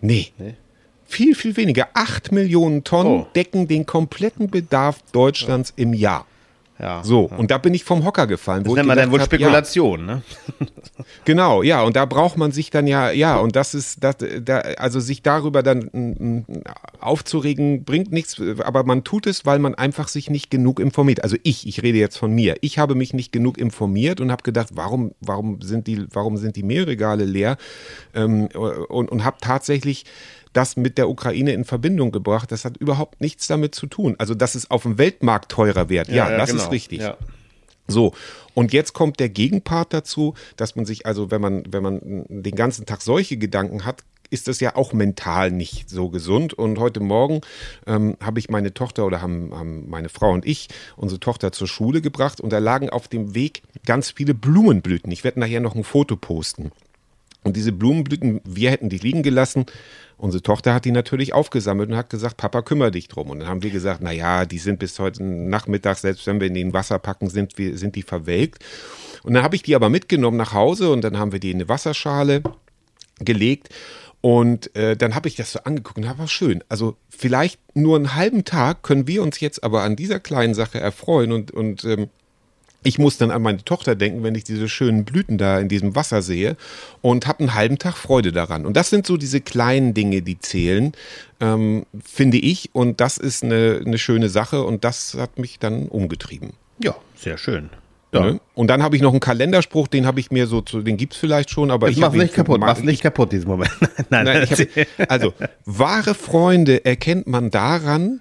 Nee. nee. Viel, viel weniger. 8 Millionen Tonnen oh. decken den kompletten Bedarf Deutschlands im Jahr. Ja, so, ja. und da bin ich vom Hocker gefallen. Das nennt man dann wohl Spekulation, ja, ne? genau, ja, und da braucht man sich dann ja, ja, und das ist, das, da, also sich darüber dann m, aufzuregen, bringt nichts, aber man tut es, weil man einfach sich nicht genug informiert. Also ich, ich rede jetzt von mir. Ich habe mich nicht genug informiert und habe gedacht, warum, warum sind die, warum sind die Mehlregale leer? Ähm, und und habe tatsächlich das mit der Ukraine in Verbindung gebracht. Das hat überhaupt nichts damit zu tun. Also, dass es auf dem Weltmarkt teurer wird. Ja, das genau. ist richtig. Ja. So, und jetzt kommt der Gegenpart dazu, dass man sich, also wenn man, wenn man den ganzen Tag solche Gedanken hat, ist das ja auch mental nicht so gesund. Und heute Morgen ähm, habe ich meine Tochter oder haben, haben meine Frau und ich unsere Tochter zur Schule gebracht und da lagen auf dem Weg ganz viele Blumenblüten. Ich werde nachher noch ein Foto posten. Und diese Blumenblüten, wir hätten die liegen gelassen. Unsere Tochter hat die natürlich aufgesammelt und hat gesagt, Papa, kümmere dich drum. Und dann haben wir gesagt, na ja, die sind bis heute Nachmittag, selbst wenn wir in den Wasser packen, sind, wir, sind die verwelkt. Und dann habe ich die aber mitgenommen nach Hause und dann haben wir die in eine Wasserschale gelegt. Und äh, dann habe ich das so angeguckt und war schön. Also vielleicht nur einen halben Tag können wir uns jetzt aber an dieser kleinen Sache erfreuen und, und ähm, ich muss dann an meine Tochter denken, wenn ich diese schönen Blüten da in diesem Wasser sehe und habe einen halben Tag Freude daran. Und das sind so diese kleinen Dinge, die zählen, ähm, finde ich. Und das ist eine, eine schöne Sache und das hat mich dann umgetrieben. ja, sehr schön. Ne? Und dann habe ich noch einen Kalenderspruch, den habe ich mir so, zu, den gibt's vielleicht schon, aber Ich ich mach's nicht kaputt, für- mach's nicht kaputt diesen Moment. Nein, Nein, erzähl. hab, also, wahre Freunde erkennt man daran,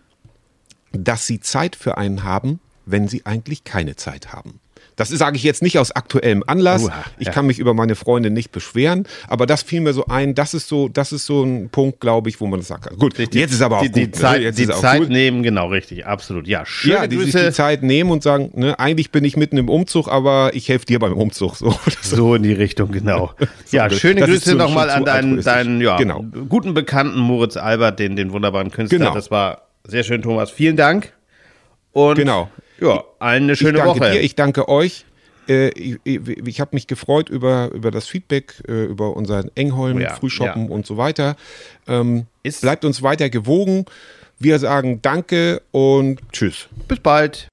dass sie Zeit für einen haben, wenn sie eigentlich keine Zeit haben. Das sage ich jetzt nicht aus aktuellem Anlass. Uha, ich ja. kann mich über meine Freunde nicht beschweren, aber das fiel mir so ein. Das ist so, das ist so ein Punkt, glaube ich, wo man das sagt. Also Gut, jetzt ist aber auch die, gut. die ne? Zeit, Jetzt die ist auch Zeit gut. nehmen, genau, richtig, absolut. Ja, schöne Ja, die sich Grüße. die Zeit nehmen und sagen, ne, eigentlich bin ich mitten im Umzug, aber ich helfe dir beim Umzug. So, So in die Richtung, genau. ja, das- schöne das Grüße nochmal an deinen, deinen ja, Genau. guten Bekannten Moritz Albert, den, den wunderbaren Künstler. Genau. Das war sehr schön, Thomas. Vielen Dank. Und Genau. Ja, allen eine schöne ich danke Woche. dir, ich danke euch. Äh, Ich, ich, ich habe mich gefreut über, über das Feedback, äh, über unseren Engholm, Oh ja, Frühshoppen ja. und so weiter. Ähm, Ist- bleibt uns weiter gewogen. Wir sagen Danke und Tschüss. Bis bald.